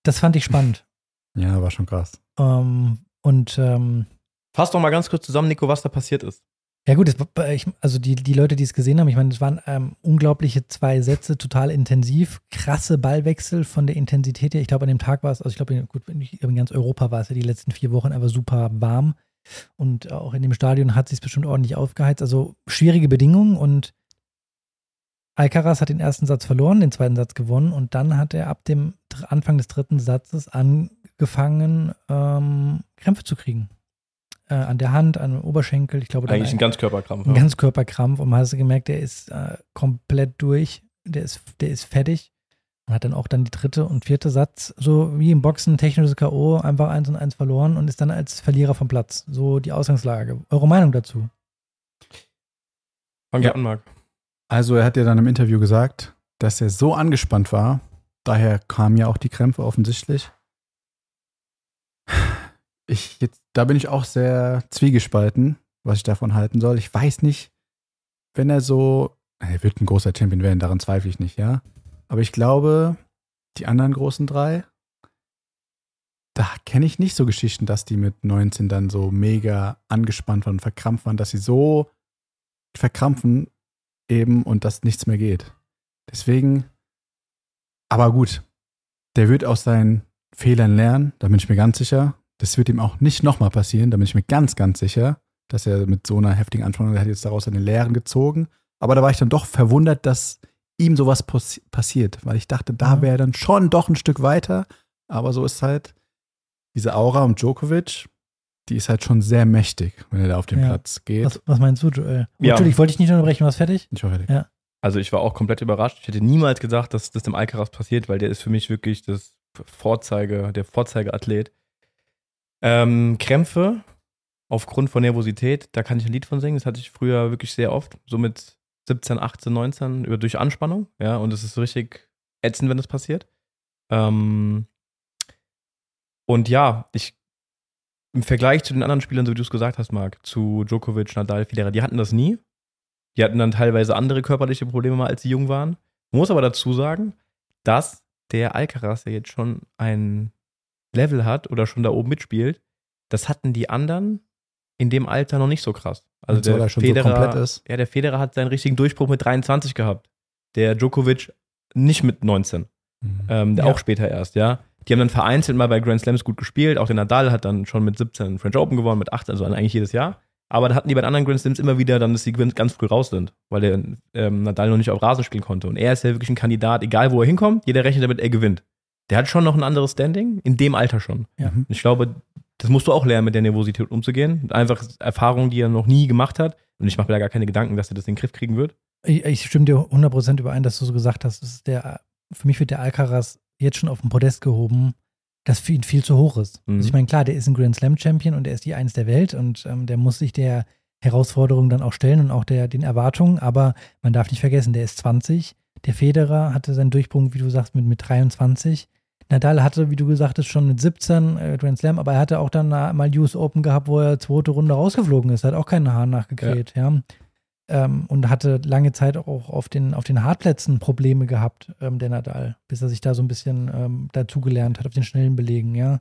S2: das fand ich spannend.
S3: Ja, war schon krass.
S2: ähm, und ähm,
S1: Fass doch mal ganz kurz zusammen, Nico, was da passiert ist.
S2: Ja gut, es, ich, also die, die Leute, die es gesehen haben, ich meine, es waren ähm, unglaubliche zwei Sätze, total intensiv, krasse Ballwechsel von der Intensität her. Ich glaube, an dem Tag war es, also ich glaube, gut, in ganz Europa war es ja die letzten vier Wochen aber super warm. Und auch in dem Stadion hat sich bestimmt ordentlich aufgeheizt. Also schwierige Bedingungen und Alcaraz hat den ersten Satz verloren, den zweiten Satz gewonnen und dann hat er ab dem Anfang des dritten Satzes angefangen, ähm, Krämpfe zu kriegen. Äh, an der Hand, an dem Oberschenkel, ich glaube,
S1: Eigentlich ein Ganzkörperkrampf.
S2: ein
S1: ja.
S2: Ganzkörperkrampf und man hat gemerkt, der ist äh, komplett durch, der ist, der ist fertig. Und hat dann auch dann die dritte und vierte Satz, so wie im Boxen, technisches K.O., einfach eins und eins verloren und ist dann als Verlierer vom Platz. So die Ausgangslage. Eure Meinung dazu?
S1: Fang
S3: ja.
S1: an, Marc.
S3: Also er hat ja dann im Interview gesagt, dass er so angespannt war, daher kamen ja auch die Krämpfe offensichtlich. Ich jetzt, da bin ich auch sehr zwiegespalten, was ich davon halten soll. Ich weiß nicht, wenn er so, er wird ein großer Champion werden, daran zweifle ich nicht, ja. Aber ich glaube, die anderen großen drei, da kenne ich nicht so Geschichten, dass die mit 19 dann so mega angespannt waren verkrampft waren, dass sie so verkrampfen eben und dass nichts mehr geht. Deswegen, aber gut, der wird aus seinen Fehlern lernen, da bin ich mir ganz sicher. Das wird ihm auch nicht nochmal passieren, da bin ich mir ganz, ganz sicher, dass er mit so einer heftigen Anspannung, der hat jetzt daraus seine Lehren gezogen. Aber da war ich dann doch verwundert, dass ihm sowas possi- passiert, weil ich dachte, da
S2: Mhm.
S3: wäre er dann schon doch ein Stück weiter. Aber so ist halt diese Aura um Djokovic, die ist halt schon sehr mächtig, wenn er da auf den
S2: Ja.
S3: Platz geht.
S2: Was, was meinst du, Joel?
S1: Ja.
S2: Natürlich, wollte ich nicht unterbrechen, was fertig?
S3: Ich hoffe,
S2: Ja.
S1: Also ich war auch komplett überrascht. Ich hätte niemals gedacht, dass das dem Alcaraz passiert, weil der ist für mich wirklich das Vorzeige, der Vorzeigeathlet. Ähm, Krämpfe aufgrund von Nervosität, da kann ich ein Lied von singen. Das hatte ich früher wirklich sehr oft, so mit 17, 18, 19, über, durch Anspannung. Ja, und es ist richtig ätzend, wenn das passiert. Ähm, und ja, ich im Vergleich zu den anderen Spielern, so wie du es gesagt hast, Marc, zu Djokovic, Nadal, Federer, die hatten das nie. Die hatten dann teilweise andere körperliche Probleme mal, als sie jung waren. Muss aber dazu sagen, dass der Alcaraz ja jetzt schon ein Level hat oder schon da oben mitspielt, das hatten die anderen in dem Alter noch nicht so krass. Also
S3: so,
S1: der
S3: er schon so
S1: Federer,
S3: komplett ist.
S1: ja, der Federer hat seinen richtigen Durchbruch mit 23 gehabt. Der Djokovic nicht mit 19.
S3: Mhm.
S1: Ähm, der
S2: Ja.
S1: auch später erst, ja. Die haben dann vereinzelt mal bei Grand Slams gut gespielt. Auch der Nadal hat dann schon mit 17 French Open gewonnen, mit 18, also eigentlich jedes Jahr. Aber da hatten die bei den anderen Grand Slams immer wieder dann, dass sie ganz früh raus sind, weil der ähm, Nadal noch nicht auf Rasen spielen konnte. Und er ist ja wirklich ein Kandidat, egal wo er hinkommt, jeder rechnet damit, er gewinnt. Der hat schon noch ein anderes Standing, in dem Alter schon.
S2: Ja.
S3: Mhm.
S1: Ich glaube, das musst du auch lernen, mit der Nervosität umzugehen. Einfach Erfahrungen, die er noch nie gemacht hat. Und ich mache mir da gar keine Gedanken, dass er das in den Griff kriegen wird.
S2: Ich, ich stimme dir 100% überein, dass du so gesagt hast, das ist der, für mich wird der Alcaraz jetzt schon auf den Podest gehoben, das für ihn viel zu hoch ist.
S1: Mhm.
S2: Also ich meine, klar, der ist ein Grand Slam Champion und der ist die Eins der Welt und ähm, der muss sich der Herausforderung dann auch stellen und auch der, den Erwartungen, aber man darf nicht vergessen, der ist 20. Der Federer hatte seinen Durchbruch, wie du sagst, mit, mit 23. Nadal hatte, wie du gesagt hast, schon mit 17 äh, Grand Slam, aber er hatte auch dann mal US Open gehabt, wo er zweite Runde rausgeflogen ist. Hat auch keinen Hahn nachgekräht, ja. Ähm, und hatte lange Zeit auch auf den, auf den Hartplätzen Probleme gehabt, ähm, der Nadal, bis er sich da so ein bisschen ähm, dazugelernt hat auf den schnellen Belegen, ja.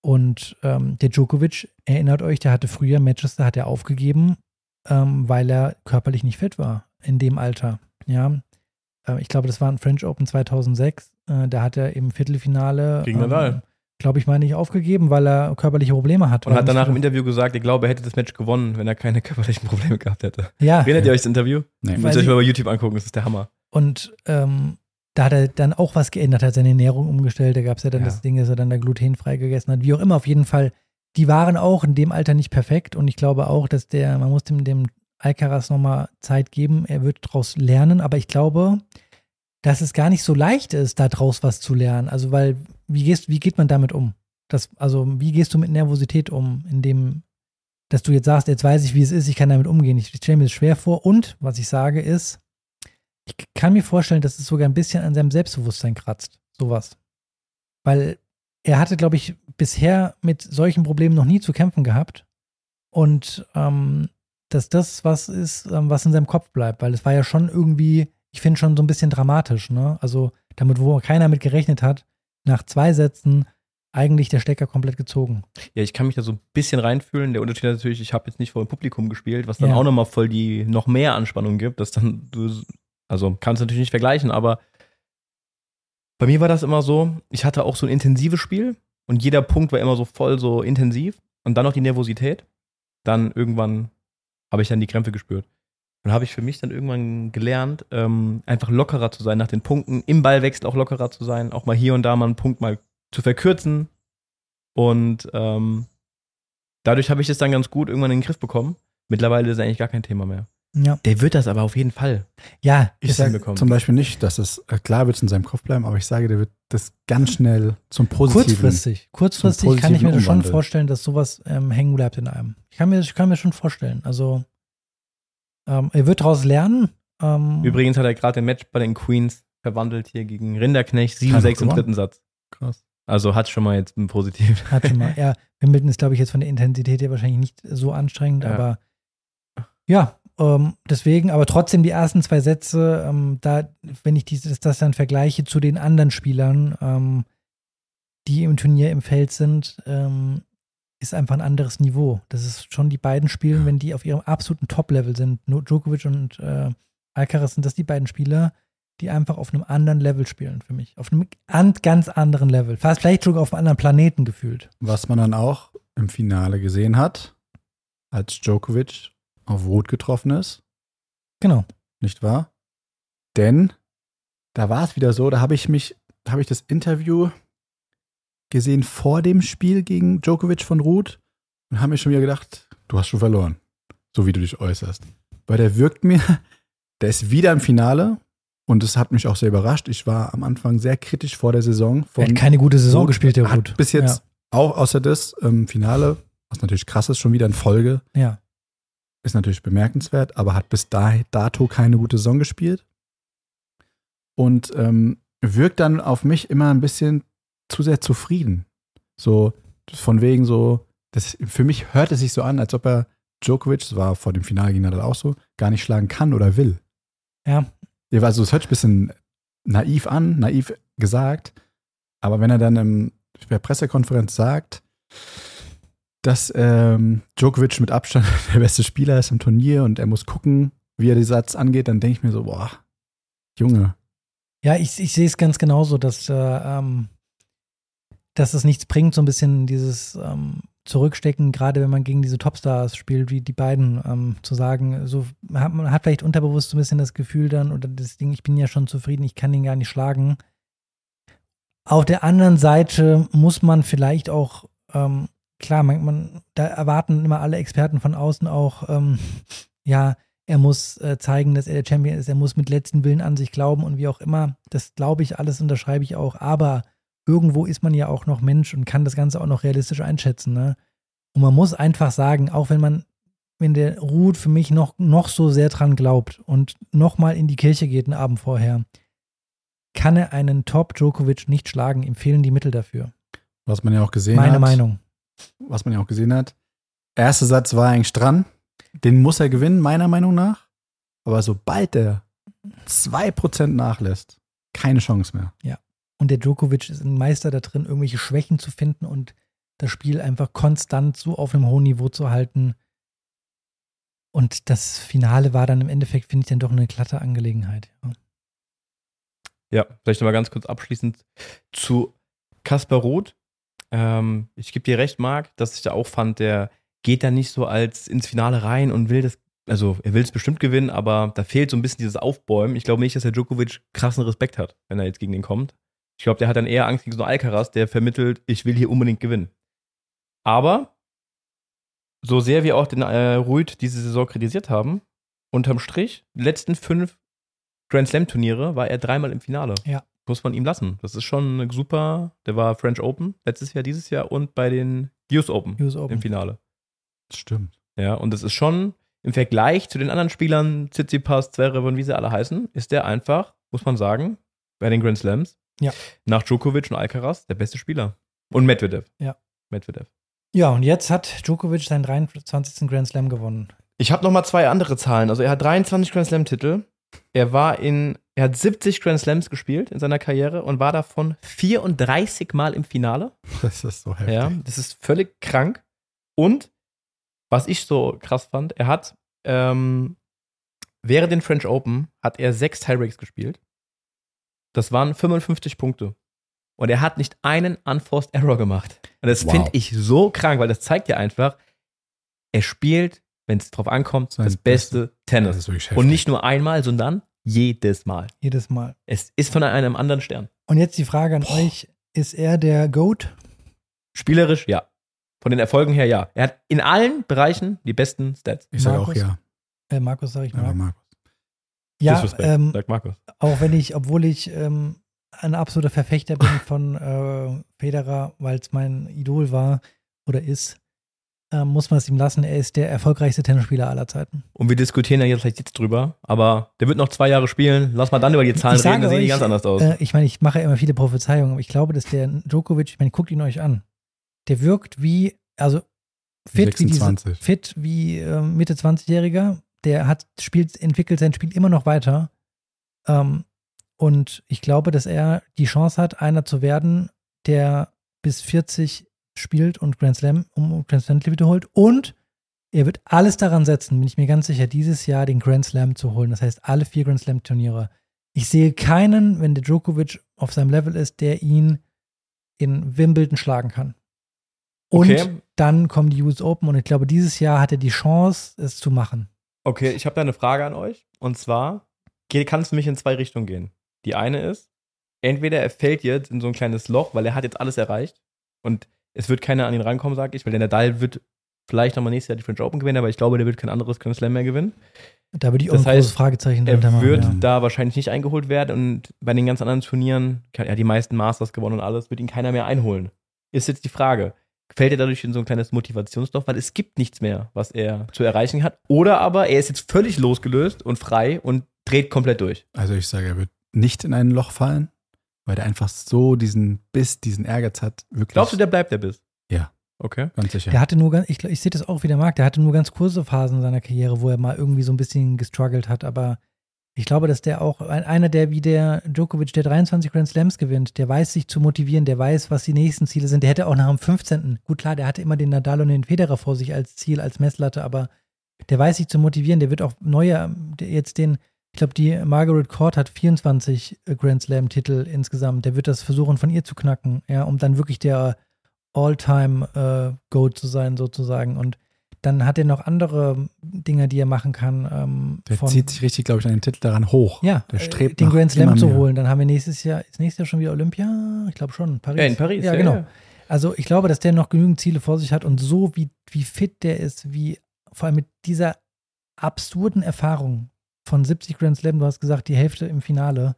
S2: Und ähm, der Djokovic, erinnert euch, der hatte früher Matches, da hat er aufgegeben, ähm, weil er körperlich nicht fit war in dem Alter, ja. Äh, ich glaube, das war ein French Open 2006. Äh, da hat er im Viertelfinale,
S1: Gegen Nadal.
S2: glaube ich mal, nicht aufgegeben, weil er körperliche Probleme hatte.
S1: Und hat danach im Interview gesagt, er glaube, er hätte das Match gewonnen, wenn er keine körperlichen Probleme gehabt hätte.
S2: Ja,
S1: Erinnert ihr euch das Interview?
S3: Nee.
S1: Müsst ihr euch mal bei YouTube angucken, das ist der Hammer.
S2: Und ähm, da hat er dann auch was geändert, hat seine Ernährung umgestellt. Da gab es ja dann
S1: Ja.
S2: das Ding, dass er dann da glutenfrei gegessen hat. Wie auch immer, auf jeden Fall, die waren auch in dem Alter nicht perfekt. Und ich glaube auch, dass der, man muss dem, dem Alcaraz nochmal Zeit geben. Er wird daraus lernen. Aber ich glaube, dass es gar nicht so leicht ist, da draus was zu lernen. Also, weil, wie, gehst, wie geht man damit um? Das, also, wie gehst du mit Nervosität um, in dem, dass du jetzt sagst, jetzt weiß ich, wie es ist, ich kann damit umgehen. Ich stelle mir das schwer vor. Und was ich sage ist, ich kann mir vorstellen, dass es sogar ein bisschen an seinem Selbstbewusstsein kratzt. Sowas. Weil er hatte, glaube ich, bisher mit solchen Problemen noch nie zu kämpfen gehabt. Und ähm, dass das was ist, ähm, was in seinem Kopf bleibt. Weil es war ja schon irgendwie, ich finde schon so ein bisschen dramatisch, ne? Also damit, wo keiner mit gerechnet hat, nach zwei Sätzen eigentlich der Stecker komplett gezogen.
S1: Ja, ich kann mich da so ein bisschen reinfühlen. Der Unterschied ist natürlich, ich habe jetzt nicht vor dem Publikum gespielt, was dann
S2: Ja.
S1: auch nochmal voll die noch mehr Anspannung gibt, dass dann du, also kannst du natürlich nicht vergleichen, aber bei mir war das immer so, ich hatte auch so ein intensives Spiel und jeder Punkt war immer so voll so intensiv und dann noch die Nervosität. Dann irgendwann habe ich dann die Krämpfe gespürt. Und habe ich für mich dann irgendwann gelernt, ähm, einfach lockerer zu sein nach den Punkten, im Ballwechsel auch lockerer zu sein, auch mal hier und da mal einen Punkt mal zu verkürzen. Und ähm, dadurch habe ich das dann ganz gut irgendwann in den Griff bekommen. Mittlerweile ist es eigentlich gar kein Thema mehr.
S2: Ja.
S1: Der wird das aber auf jeden Fall.
S2: Ja,
S3: Ich sage
S1: hinbekommen.
S3: zum Beispiel nicht, dass es, äh, klar wird es in seinem Kopf bleiben, aber ich sage, der wird das ganz schnell zum Positiven.
S2: kurzfristig. Kurzfristig kann ich mir das schon vorstellen, dass sowas ähm, hängen bleibt in einem. Ich kann mir, ich kann mir schon vorstellen. Also, ähm, er wird daraus lernen. Ähm,
S1: Übrigens hat er gerade den Match bei den Queens verwandelt hier gegen Rinderknecht, 7-6
S3: Einfach
S1: im dritten Satz.
S3: Krass.
S1: Also hat schon mal jetzt ein Positiv.
S2: Hat schon mal. Ja, Wimbledon ist, glaube ich, jetzt von der Intensität her wahrscheinlich nicht so anstrengend,
S1: Ja.
S2: aber ja, ähm, deswegen, aber trotzdem die ersten zwei Sätze, ähm, da, wenn ich dieses, das dann vergleiche zu den anderen Spielern, ähm, die im Turnier im Feld sind, ähm, ist einfach ein anderes Niveau. Das ist schon die beiden Spielen, wenn die auf ihrem absoluten Top-Level sind. Djokovic und äh, Alcaraz sind das die beiden Spieler, die einfach auf einem anderen Level spielen für mich. Auf einem an, ganz anderen Level. Fast vielleicht sogar auf einem anderen Planeten gefühlt.
S3: Was man dann auch im Finale gesehen hat, als Djokovic auf Rot getroffen ist,
S2: Genau.
S3: nicht wahr? Denn da war es wieder so, da habe ich mich, da habe ich das Interview gesehen vor dem Spiel gegen Djokovic von Ruth und habe mir schon wieder gedacht, du hast schon verloren, so wie du dich äußerst. Weil der wirkt mir, der ist wieder im Finale und das hat mich auch sehr überrascht. Ich war am Anfang sehr kritisch vor der Saison.
S2: Er hat keine gute Saison
S3: Ruth
S2: gespielt, der
S3: hat
S2: Ruth.
S3: bis jetzt auch außer das ähm, Finale was natürlich krass ist, schon wieder in Folge.
S2: Ja.
S3: Ist natürlich bemerkenswert, aber hat bis dato keine gute Saison gespielt. Und ähm, wirkt dann auf mich immer ein bisschen zu sehr zufrieden. So von wegen so, das, für mich hört es sich so an, als ob er Djokovic, das war vor dem Finale ging er auch so, gar nicht schlagen kann oder will.
S2: Ja.
S3: Also es hört sich ein bisschen naiv an, naiv gesagt, aber wenn er dann im, in der Pressekonferenz sagt, dass ähm, Djokovic mit Abstand der beste Spieler ist im Turnier und er muss gucken, wie er den Satz angeht, dann denke ich mir so, boah, Junge.
S2: Ja, ich, ich sehe es ganz genauso, dass, äh, ähm, dass es nichts bringt, so ein bisschen dieses ähm, Zurückstecken, gerade wenn man gegen diese Topstars spielt, wie die beiden, ähm, zu sagen, so hat, man hat vielleicht unterbewusst so ein bisschen das Gefühl dann, oder das Ding, ich bin ja schon zufrieden, ich kann den gar nicht schlagen. Auf der anderen Seite muss man vielleicht auch ähm, klar, man, man, da erwarten immer alle Experten von außen auch, ähm, ja, er muss äh, zeigen, dass er der Champion ist, er muss mit letzten Willen an sich glauben und wie auch immer. Das glaube ich alles, unterschreibe ich auch. Aber irgendwo ist man ja auch noch Mensch und kann das Ganze auch noch realistisch einschätzen. Ne? Und man muss einfach sagen, auch wenn man, wenn der Ruth für mich noch, noch so sehr dran glaubt und nochmal in die Kirche geht einen Abend vorher, kann er einen Top Djokovic nicht schlagen. Ihm fehlen die Mittel dafür.
S3: Was man ja auch gesehen
S2: Meine
S3: hat.
S2: Meine Meinung
S3: was man ja auch gesehen hat. Erster Satz war eigentlich dran. Den muss er gewinnen, meiner Meinung nach. Aber sobald er 2% nachlässt, keine Chance mehr.
S2: Ja. Und der Djokovic ist ein Meister da drin, irgendwelche Schwächen zu finden und das Spiel einfach konstant so auf einem hohen Niveau zu halten. Und das Finale war dann im Endeffekt, finde ich, dann doch eine glatte Angelegenheit. Ja,
S1: ja vielleicht nochmal ganz kurz abschließend zu Kaspar Roth. Ähm, ich gebe dir recht, Marc, dass ich da auch fand, der geht da nicht so als ins Finale rein und will das, also er will es bestimmt gewinnen, aber da fehlt so ein bisschen dieses Aufbäumen. Ich glaube nicht, dass der Djokovic krassen Respekt hat, wenn er jetzt gegen den kommt. Ich glaube, der hat dann eher Angst gegen so Alcaraz, der vermittelt, ich will hier unbedingt gewinnen. Aber so sehr wir auch den äh, Ruid diese Saison kritisiert haben, unterm Strich, die letzten fünf Grand Slam Turniere war er dreimal im Finale.
S2: Ja
S1: muss man ihm lassen. Das ist schon super. Der war French Open letztes Jahr, dieses Jahr und bei den US Open,
S2: US Open.
S1: im Finale.
S3: Das stimmt.
S1: Ja, und das ist schon im Vergleich zu den anderen Spielern, Tsitsipas, Zverev und wie sie alle heißen, ist der einfach, muss man sagen, bei den Grand Slams,
S2: ja.
S1: nach Djokovic und Alcaraz der beste Spieler. Und Medvedev.
S2: Ja.
S1: Medvedev.
S2: Ja, und jetzt hat Djokovic seinen 23. Grand Slam gewonnen.
S1: Ich habe noch mal zwei andere Zahlen. Also er hat 23 Grand Slam Titel. Er war in er hat 70 Grand Slams gespielt in seiner Karriere und war davon 34 Mal im Finale.
S3: Das ist so heftig.
S1: Ja, das ist völlig krank. Und was ich so krass fand, er hat ähm, während den French Open hat er sechs Tiebreaks gespielt. Das waren 55 Punkte. Und er hat nicht einen Unforced Error gemacht. Und das wow. finde ich so krank, weil das zeigt ja einfach, er spielt, wenn es drauf ankommt, Sein das beste, beste Tennis. Das ist wirklich heftig. Und nicht nur einmal, sondern jedes Mal.
S2: Jedes Mal.
S1: Es ist von einem anderen Stern.
S2: Und jetzt die Frage an Boah. euch: Ist er der GOAT?
S1: Spielerisch, ja. Von den Erfolgen her, ja. Er hat in allen Bereichen die besten Stats.
S3: Ich sage auch ja.
S2: Äh, Markus, sage ich mal.
S3: Ja, Markus.
S2: Ja, ähm, sagt Markus. Auch wenn ich, obwohl ich ähm, ein absoluter Verfechter bin von äh, Federer, weil es mein Idol war oder ist, ähm, muss man es ihm lassen. Er ist der erfolgreichste Tennisspieler aller Zeiten.
S1: Und wir diskutieren ja jetzt vielleicht jetzt drüber, aber der wird noch zwei Jahre spielen. Lass mal dann über die Zahlen reden, dann sehen die ganz anders aus.
S2: Äh, ich meine, ich mache ja immer viele Prophezeiungen, aber ich glaube, dass der Djokovic, ich meine, guckt ihn euch an. Der wirkt wie, also fit 26. wie, diese, fit wie äh, Mitte 20-Jähriger. Der hat, spielt, entwickelt sein Spiel immer noch weiter. Ähm, und ich glaube, dass er die Chance hat, einer zu werden, der bis 40 spielt und Grand Slam, um Grand Slam Titel holt. Und er wird alles daran setzen, bin ich mir ganz sicher, dieses Jahr den Grand Slam zu holen. Das heißt, alle vier Grand Slam Turniere. Ich sehe keinen, wenn der Djokovic auf seinem Level ist, der ihn in Wimbledon schlagen kann. Und okay. dann kommen die US Open und ich glaube, dieses Jahr hat er die Chance, es zu machen.
S1: Okay, ich habe da eine Frage an euch. Und zwar kann es für mich in zwei Richtungen gehen. Die eine ist, entweder er fällt jetzt in so ein kleines Loch, weil er hat jetzt alles erreicht und es wird keiner an ihn rankommen, sage ich, weil der Nadal wird vielleicht nochmal nächstes Jahr die French Open gewinnen, aber ich glaube, der wird kein anderes Grand Slam mehr gewinnen.
S2: Da würde ich auch das ein heißt, großes Fragezeichen
S1: Er machen, wird ja. da wahrscheinlich nicht eingeholt werden und bei den ganz anderen Turnieren, er hat die meisten Masters gewonnen und alles, wird ihn keiner mehr einholen. Ist jetzt die Frage. fällt er dadurch in so ein kleines Motivationsloch, weil es gibt nichts mehr, was er zu erreichen hat. Oder aber er ist jetzt völlig losgelöst und frei und dreht komplett durch.
S3: Also ich sage, er wird nicht in ein Loch fallen, weil der einfach so diesen Biss, diesen Ehrgeiz hat. Wirklich.
S1: Glaubst du, der bleibt der Biss?
S3: Ja.
S1: Okay.
S3: Ganz sicher.
S2: Der hatte nur ganz, ich, ich sehe das auch wie der Marc, der hatte nur ganz kurze Phasen seiner Karriere, wo er mal irgendwie so ein bisschen gestruggelt hat, aber ich glaube, dass der auch ein, einer, der wie der Djokovic, der 23 Grand Slams gewinnt, der weiß sich zu motivieren, der weiß, was die nächsten Ziele sind. Der hätte auch nach dem 15. Gut, klar, der hatte immer den Nadal und den Federer vor sich als Ziel, als Messlatte, aber der weiß sich zu motivieren, der wird auch neue, der jetzt den, glaube, die Margaret Court hat 24 Grand Slam-Titel insgesamt. Der wird das versuchen, von ihr zu knacken, ja, um dann wirklich der All-Time-Goat zu sein, sozusagen. Und dann hat er noch andere Dinge, die er machen kann. Ähm,
S3: der
S2: von,
S3: zieht sich richtig, glaube ich, an den Titel daran hoch.
S2: ja,
S3: der
S2: äh,
S3: strebt
S2: den Grand Slam zu holen. Dann haben wir nächstes Jahr, ist nächstes Jahr schon wieder Olympia? Ich glaube schon, Paris.
S1: Ja, in Paris.
S2: Ja, genau. Also ich glaube, dass der noch genügend Ziele vor sich hat und so wie, wie fit der ist, wie vor allem mit dieser absurden Erfahrung von 70 Grand Slam, du hast gesagt, die Hälfte im Finale,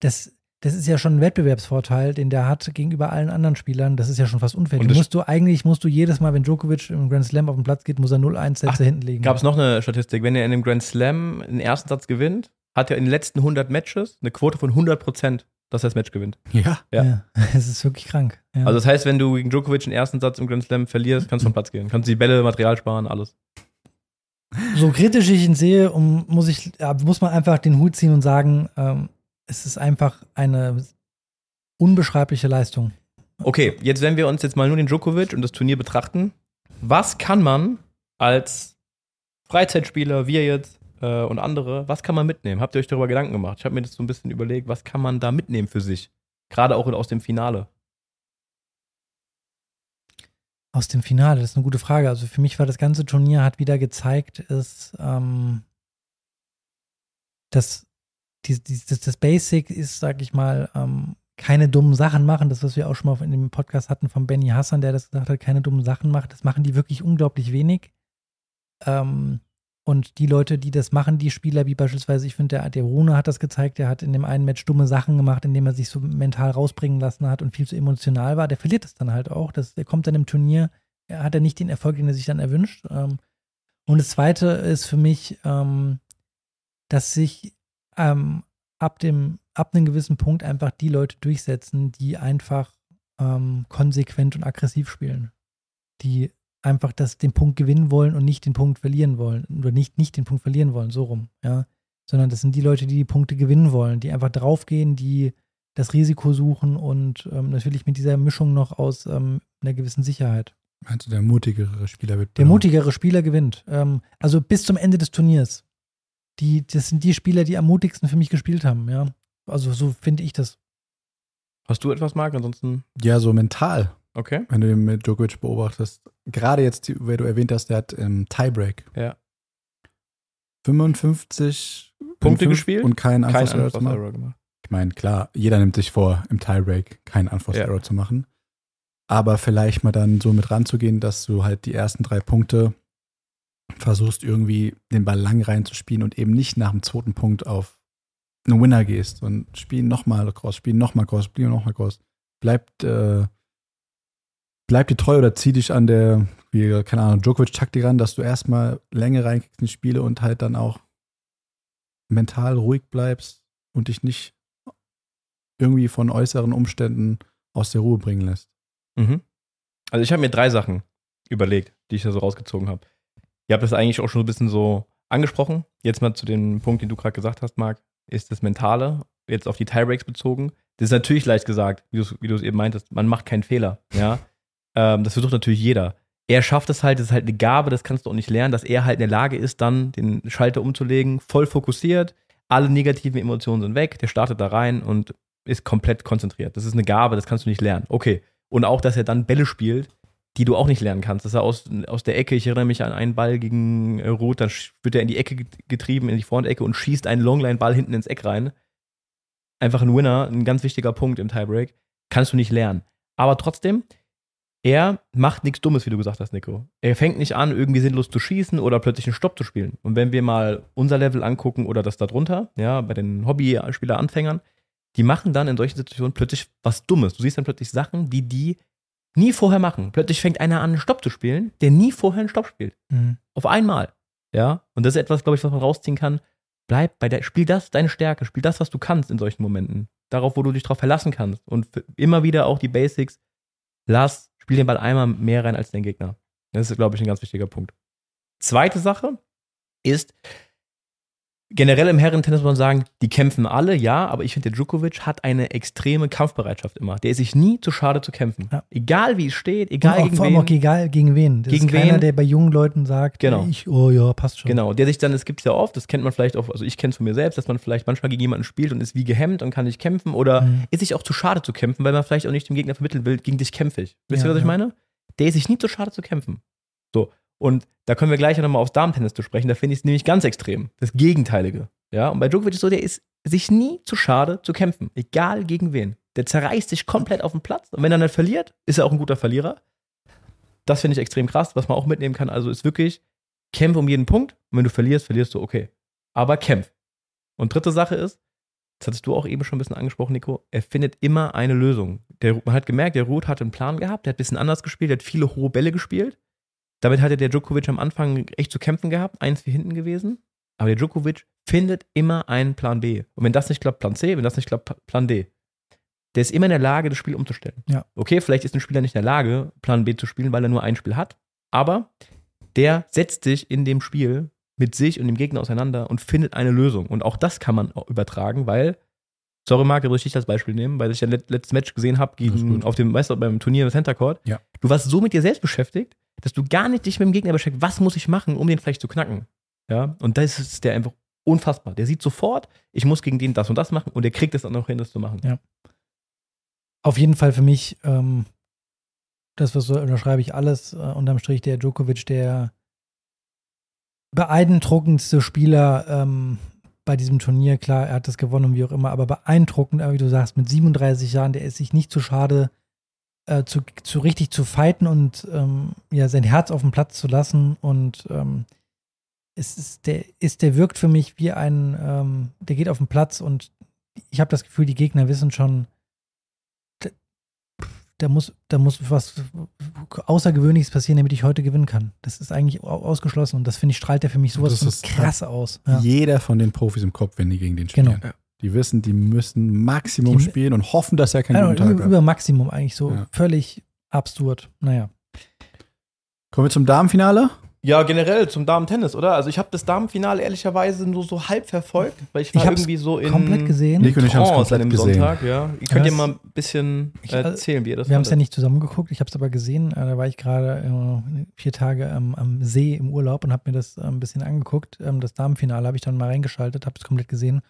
S2: das, das ist ja schon ein Wettbewerbsvorteil, den der hat gegenüber allen anderen Spielern. Das ist ja schon fast unfair.
S1: Und
S2: Du musst du eigentlich, musst du jedes Mal, wenn Djokovic im Grand Slam auf den Platz geht, muss er 0-1 Sätze
S1: Ach,
S2: hinten liegen.
S1: Gab es noch eine Statistik, wenn er in einem Grand Slam den ersten Satz gewinnt, hat er in den letzten 100 Matches eine Quote von 100 Prozent, dass er das Match gewinnt.
S3: Ja.
S1: Ja.
S2: ja. Es ist wirklich krank. Ja.
S1: Also das heißt, wenn du gegen Djokovic den ersten Satz im Grand Slam verlierst, kannst du vom Platz gehen. Kannst die Bälle, Material sparen, alles.
S2: So kritisch ich ihn sehe, um, muss, ich, muss man einfach den Hut ziehen und sagen, ähm, es ist einfach eine unbeschreibliche Leistung.
S1: Okay, jetzt wenn wir uns jetzt mal nur den Djokovic und das Turnier betrachten, was kann man als Freizeitspieler, wir jetzt äh, und andere, was kann man mitnehmen? Habt ihr euch darüber Gedanken gemacht? Ich habe mir das so ein bisschen überlegt, was kann man da mitnehmen für sich? Gerade auch aus dem Finale.
S2: Aus dem Finale, das ist eine gute Frage. Also für mich war das ganze Turnier, hat wieder gezeigt, ist, ähm, dass die, die, das, das Basic ist, sag ich mal, ähm, keine dummen Sachen machen. Das, was wir auch schon mal in dem Podcast hatten von Benny Hassan, der das gesagt hat, keine dummen Sachen macht. Das machen die wirklich unglaublich wenig. Ähm, und die Leute, die das machen, die Spieler, wie beispielsweise, ich finde, der, der Rune hat das gezeigt, der hat in dem einen Match dumme Sachen gemacht, indem er sich so mental rausbringen lassen hat und viel zu emotional war. Der verliert es dann halt auch. Das, der kommt dann im Turnier, er hat er nicht den Erfolg, den er sich dann erwünscht. Ähm, und das zweite ist für mich, ähm, dass sich ähm, ab dem, ab einem gewissen Punkt einfach die Leute durchsetzen, die einfach konsequent und aggressiv spielen. Die einfach das, den Punkt gewinnen wollen und nicht den Punkt verlieren wollen. Oder nicht, nicht den Punkt verlieren wollen, so rum, ja. Sondern das sind die Leute, die die Punkte gewinnen wollen, die einfach draufgehen, die das Risiko suchen und ähm, natürlich mit dieser Mischung noch aus ähm, einer gewissen Sicherheit.
S3: Meinst du, der mutigere Spieler wird
S2: Der mutigere Spieler gewinnt. Ähm, also bis zum Ende des Turniers. Die, das sind die Spieler, die am mutigsten für mich gespielt haben, ja. Also so finde ich das.
S1: Hast du etwas, Marc? Ansonsten,
S3: Ja, so mental,
S1: okay.
S3: wenn du den mit Djokovic beobachtest. Gerade jetzt, wer du erwähnt hast, der hat im Tiebreak
S1: Ja.
S3: 55 in
S1: Punkte gespielt?
S3: und keinen
S1: Kein
S3: Unforced Error zu machen.
S1: Error gemacht.
S3: Ich meine, klar, jeder nimmt sich vor, im Tiebreak keinen Unforced
S1: Ja.
S3: Zu machen. Aber vielleicht mal dann so mit ranzugehen, dass du halt die ersten drei Punkte versuchst, irgendwie den Ball lang reinzuspielen und eben nicht nach dem zweiten Punkt auf einen Winner gehst und spiel nochmal cross, spiel nochmal cross, spiel nochmal cross. Bleibt, äh, bleib dir treu oder zieh dich an der, wie, keine Ahnung, Djokovic-Taktik ran, dass du erstmal Länge reinkriegst in die Spiele und halt dann auch mental ruhig bleibst und dich nicht irgendwie von äußeren Umständen aus der Ruhe bringen lässt.
S1: Mhm. Also ich habe mir drei Sachen überlegt, die ich da so rausgezogen habe. Ihr habt das eigentlich auch schon so ein bisschen so angesprochen. Jetzt mal zu dem Punkt, den du gerade gesagt hast, Marc, ist das Mentale, jetzt auf die Tiebreaks bezogen. Das ist natürlich leicht gesagt, wie du es wie du es eben meintest, man macht keinen Fehler, ja. ähm, das versucht natürlich jeder. Er schafft es halt, das ist halt eine Gabe, das kannst du auch nicht lernen, dass er halt in der Lage ist, dann den Schalter umzulegen, voll fokussiert, alle negativen Emotionen sind weg, der startet da rein und ist komplett konzentriert. Das ist eine Gabe, das kannst du nicht lernen. Okay. Und auch, dass er dann Bälle spielt, die du auch nicht lernen kannst. Dass er aus, aus der Ecke, ich erinnere mich an einen Ball gegen äh, Ruth, dann wird er in die Ecke get- getrieben, in die Frontecke und schießt einen Longline-Ball hinten ins Eck rein. Einfach ein Winner, ein ganz wichtiger Punkt im Tiebreak. Kannst du nicht lernen. Aber trotzdem, er macht nichts Dummes, wie du gesagt hast, Nico. Er fängt nicht an, irgendwie sinnlos zu schießen oder plötzlich einen Stopp zu spielen. Und wenn wir mal unser Level angucken oder das da drunter, ja, bei den Hobbyspieler-Anfängern, die machen dann in solchen Situationen plötzlich was Dummes. Du siehst dann plötzlich Sachen, die die nie vorher machen. Plötzlich fängt einer an, einen Stopp zu spielen, der nie vorher einen Stopp spielt.
S2: Mhm.
S1: Auf einmal. Ja. Und das ist etwas, glaube ich, was man rausziehen kann. Bleib bei der, spiel das deine Stärke, spiel das, was du kannst in solchen Momenten. Darauf, wo du dich drauf verlassen kannst. Und immer wieder auch die Basics. Lass, spiel den Ball einmal mehr rein als dein Gegner. Das ist, glaube ich, ein ganz wichtiger Punkt. Zweite Sache ist, generell im Herrentennis muss man sagen, die kämpfen alle, ja, aber ich finde, der Djokovic hat eine extreme Kampfbereitschaft immer. Der ist sich nie zu schade zu kämpfen.
S2: Ja.
S1: Egal wie es steht, egal
S2: auch,
S1: gegen
S2: vor allem
S1: wen.
S2: auch egal gegen wen. Das
S1: Gegen
S2: ist keiner,
S1: wen?
S2: der bei jungen Leuten sagt,
S1: Genau.
S2: ich, oh ja, passt schon.
S1: Genau, der sich dann, es gibt es ja oft, das kennt man vielleicht auch, also ich kenne es von mir selbst, dass man vielleicht manchmal gegen jemanden spielt und ist wie gehemmt und kann nicht kämpfen oder
S2: Mhm.
S1: ist sich auch zu schade zu kämpfen, weil man vielleicht auch nicht dem Gegner vermitteln will, gegen dich kämpfe ich. Wisst ihr,
S2: Ja,
S1: was ich
S2: ja.
S1: meine? Der ist sich nie zu schade zu kämpfen. So, und da können wir gleich nochmal aufs Damentennis zu sprechen, da finde ich es nämlich ganz extrem. Das Gegenteilige. Ja, und bei Djokovic ist so, der ist sich nie zu schade zu kämpfen, egal gegen wen. Der zerreißt sich komplett auf den Platz und wenn er dann verliert, ist er auch ein guter Verlierer. Das finde ich extrem krass, was man auch mitnehmen kann. Also ist wirklich, kämpfe um jeden Punkt und wenn du verlierst, verlierst du, okay. Aber kämpf. Und dritte Sache ist, das hattest du auch eben schon ein bisschen angesprochen, Nico, er findet immer eine Lösung. Der, man hat gemerkt, der Ruth hat einen Plan gehabt, der hat ein bisschen anders gespielt, der hat viele hohe Bälle gespielt. Damit hatte der Djokovic am Anfang echt zu kämpfen gehabt, eins wie hinten gewesen. Aber der Djokovic findet immer einen Plan B. Und wenn das nicht klappt, Plan C, wenn das nicht klappt, Plan D. Der ist immer in der Lage, das Spiel umzustellen.
S2: Ja.
S1: Okay, vielleicht ist ein Spieler nicht in der Lage, Plan B zu spielen, weil er nur ein Spiel hat. Aber der setzt sich in dem Spiel mit sich und dem Gegner auseinander und findet eine Lösung. Und auch das kann man übertragen, weil, sorry Marc, soll ich dich als Beispiel nehmen, weil ich ja let- letztes Match gesehen habe
S3: Das
S1: gegen auf dem, weißt du, beim Turnier im Center Court.
S3: Ja.
S1: Du warst so mit dir selbst beschäftigt, dass du gar nicht dich mit dem Gegner beschäftigt, was muss ich machen, um den vielleicht zu knacken. Ja, und das ist der einfach unfassbar. Der sieht sofort, ich muss gegen den das und das machen und der kriegt es dann auch hin, das zu machen.
S2: Ja. Auf jeden Fall für mich, ähm, das, was so unterschreibe ich alles, äh, unterm Strich der Djokovic, der beeindruckendste Spieler ähm, bei diesem Turnier. Klar, er hat das gewonnen und wie auch immer, aber beeindruckend, wie du sagst, mit 37 Jahren, der ist sich nicht zu schade, äh, zu, zu richtig zu fighten und ähm, ja, sein Herz auf den Platz zu lassen. Und ähm, es ist, der ist, der wirkt für mich wie ein, ähm, der geht auf den Platz und ich habe das Gefühl, die Gegner wissen schon, da, da, muss, da muss was Außergewöhnliches passieren, damit ich heute gewinnen kann. Das ist eigentlich au- ausgeschlossen und das finde ich, strahlt er für mich sowas
S3: Das
S2: von
S3: ist-
S2: krass aus. Ja.
S3: Jeder von den Profis im Kopf, wenn die gegen den spielen.
S2: Genau.
S1: Ja.
S3: Die wissen, die müssen Maximum
S2: Die-
S3: spielen und hoffen, dass er keinen
S2: Also,
S3: guten Tag
S2: über,
S3: hat.
S2: über Maximum eigentlich so
S3: Ja.
S2: völlig absurd. Naja.
S3: Kommen wir zum Damenfinale.
S1: Ja, generell zum Damen-Tennis, oder? Also ich habe das Damenfinale ehrlicherweise nur so halb verfolgt, weil ich war
S2: Ich
S1: irgendwie so in
S2: Komplett gesehen.
S3: Nico und ich haben es komplett
S1: an dem
S3: gesehen.
S1: Sonntag, ja. Ihr könnt
S2: Ja,
S1: ihr
S2: das-
S1: mal ein bisschen
S2: Ich-
S1: erzählen, wie ihr das
S2: Wir haben es ja nicht zusammen geguckt, ich habe es aber gesehen. Äh, Da war ich gerade äh, vier Tage ähm, am See im Urlaub und habe mir das äh, ein bisschen angeguckt. Ähm, das Damenfinale habe ich dann mal reingeschaltet, habe es komplett gesehen.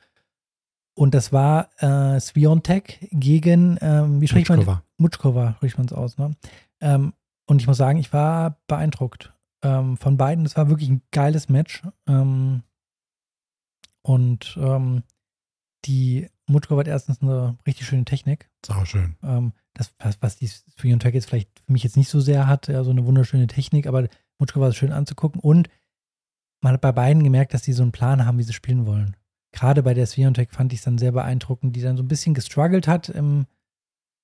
S2: Und das war äh, Sviontek gegen, ähm, wie spricht man?
S3: Mutschkova.
S2: Mutschkova spricht man es aus. Ne? Ähm, und ich muss sagen, ich war beeindruckt ähm, von beiden. Es war wirklich ein geiles Match. Ähm, und ähm, die Mutschkova hat erstens eine richtig schöne Technik.
S3: Sau schön.
S2: Ähm, das, was, was die Sviontek jetzt vielleicht für mich jetzt nicht so sehr hat, so eine wunderschöne Technik, aber Mutschkova ist schön anzugucken. Und man hat bei beiden gemerkt, dass die so einen Plan haben, wie sie spielen wollen. Gerade bei der Sviontek fand ich es dann sehr beeindruckend, die dann so ein bisschen gestruggelt hat im,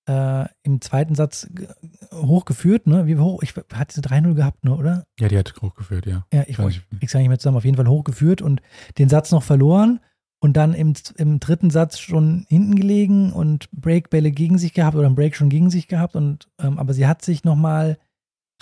S2: äh, im zweiten Satz ge- hochgeführt, ne? Wie hoch? Ich hatte sie 3-0 gehabt, ne, oder?
S3: Ja, die hat hochgeführt, ja.
S2: Ja, ich,
S3: Weiß
S2: ich
S3: ich.
S2: nicht mehr zusammen. Auf jeden Fall hochgeführt und den Satz noch verloren und dann im, im dritten Satz schon hinten gelegen und Breakbälle gegen sich gehabt oder ein Break schon gegen sich gehabt. Und, ähm, aber sie hat sich nochmal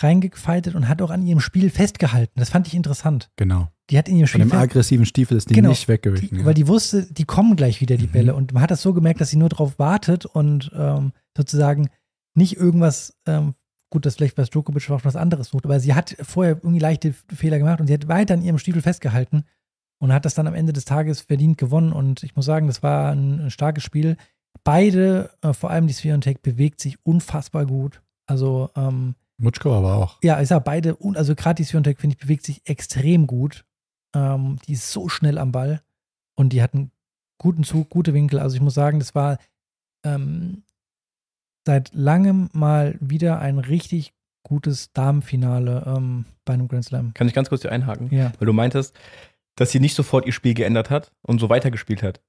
S2: reingefeitet und hat auch an ihrem Spiel festgehalten. Das fand ich interessant.
S3: Genau.
S2: Die hat in ihrem
S3: Von
S2: Spiel
S3: dem
S2: fest-
S3: aggressiven Stiefel ist die
S2: Genau.
S3: nicht weggewichen. ja.
S2: weil die wusste, die kommen gleich wieder, die
S3: Mhm.
S2: Bälle. Und man hat das so gemerkt, dass sie nur darauf wartet und ähm, sozusagen nicht irgendwas, ähm, gut, das vielleicht bei Djokovic auch was anderes sucht, aber sie hat vorher irgendwie leichte Fehler gemacht und sie hat weiter an ihrem Stiefel festgehalten und hat das dann am Ende des Tages verdient gewonnen. Und ich muss sagen, das war ein, ein starkes Spiel. Beide, äh, vor allem die Sphärentek, bewegt sich unfassbar gut. Also, ähm,
S3: Mutschkova aber auch.
S2: ja, ich sag beide, un- also gerade die Swiatek, finde ich, bewegt sich extrem gut. Ähm, die ist so schnell am Ball und die hat einen guten Zug, gute Winkel. Also ich muss sagen, das war ähm, seit langem mal wieder ein richtig gutes Damenfinale ähm, bei einem Grand Slam.
S1: Kann ich ganz kurz hier einhaken?
S2: Ja.
S1: Weil du meintest, dass sie nicht sofort ihr Spiel geändert hat und so weitergespielt hat.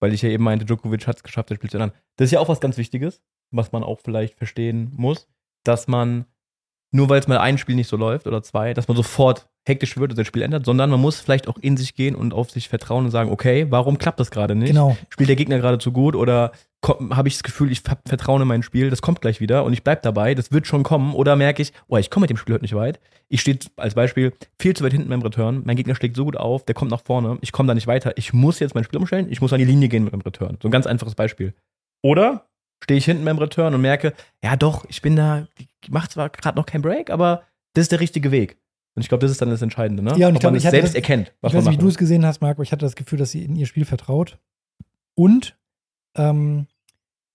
S1: Weil ich ja eben meinte, Djokovic hat es geschafft, das Spiel zu ändern. Das ist ja auch was ganz Wichtiges, was man auch vielleicht verstehen muss. Dass man, nur weil es mal ein Spiel nicht so läuft oder zwei, dass man sofort hektisch wird und das Spiel ändert, sondern man muss vielleicht auch in sich gehen und auf sich vertrauen und sagen, okay, warum klappt das gerade nicht?
S2: Genau.
S1: Spielt der Gegner gerade zu gut oder habe ich das Gefühl, ich hab Vertrauen in mein Spiel, das kommt gleich wieder und ich bleib dabei, das wird schon kommen oder merke ich, oh, ich komme mit dem Spiel heute nicht weit. Ich stehe als Beispiel viel zu weit hinten beim Return, mein Gegner schlägt so gut auf, der kommt nach vorne, ich komme da nicht weiter, ich muss jetzt mein Spiel umstellen, ich muss an die Linie gehen mit dem Return. So ein ganz einfaches Beispiel. Oder stehe ich hinten beim Return und merke, ja doch, ich bin da, ich mache zwar gerade noch kein Break, aber das ist der richtige Weg. Und ich glaube, das ist dann das Entscheidende, ne?
S2: Ja, und ich
S1: Ob
S2: glaube,
S1: man
S2: ich
S1: es
S2: hatte
S1: selbst
S2: das-
S1: erkennt, was
S2: ich weiß
S1: man
S2: nicht, wie du es gesehen hast, Marco. Ich hatte das Gefühl, dass sie in ihr Spiel vertraut. Und ähm,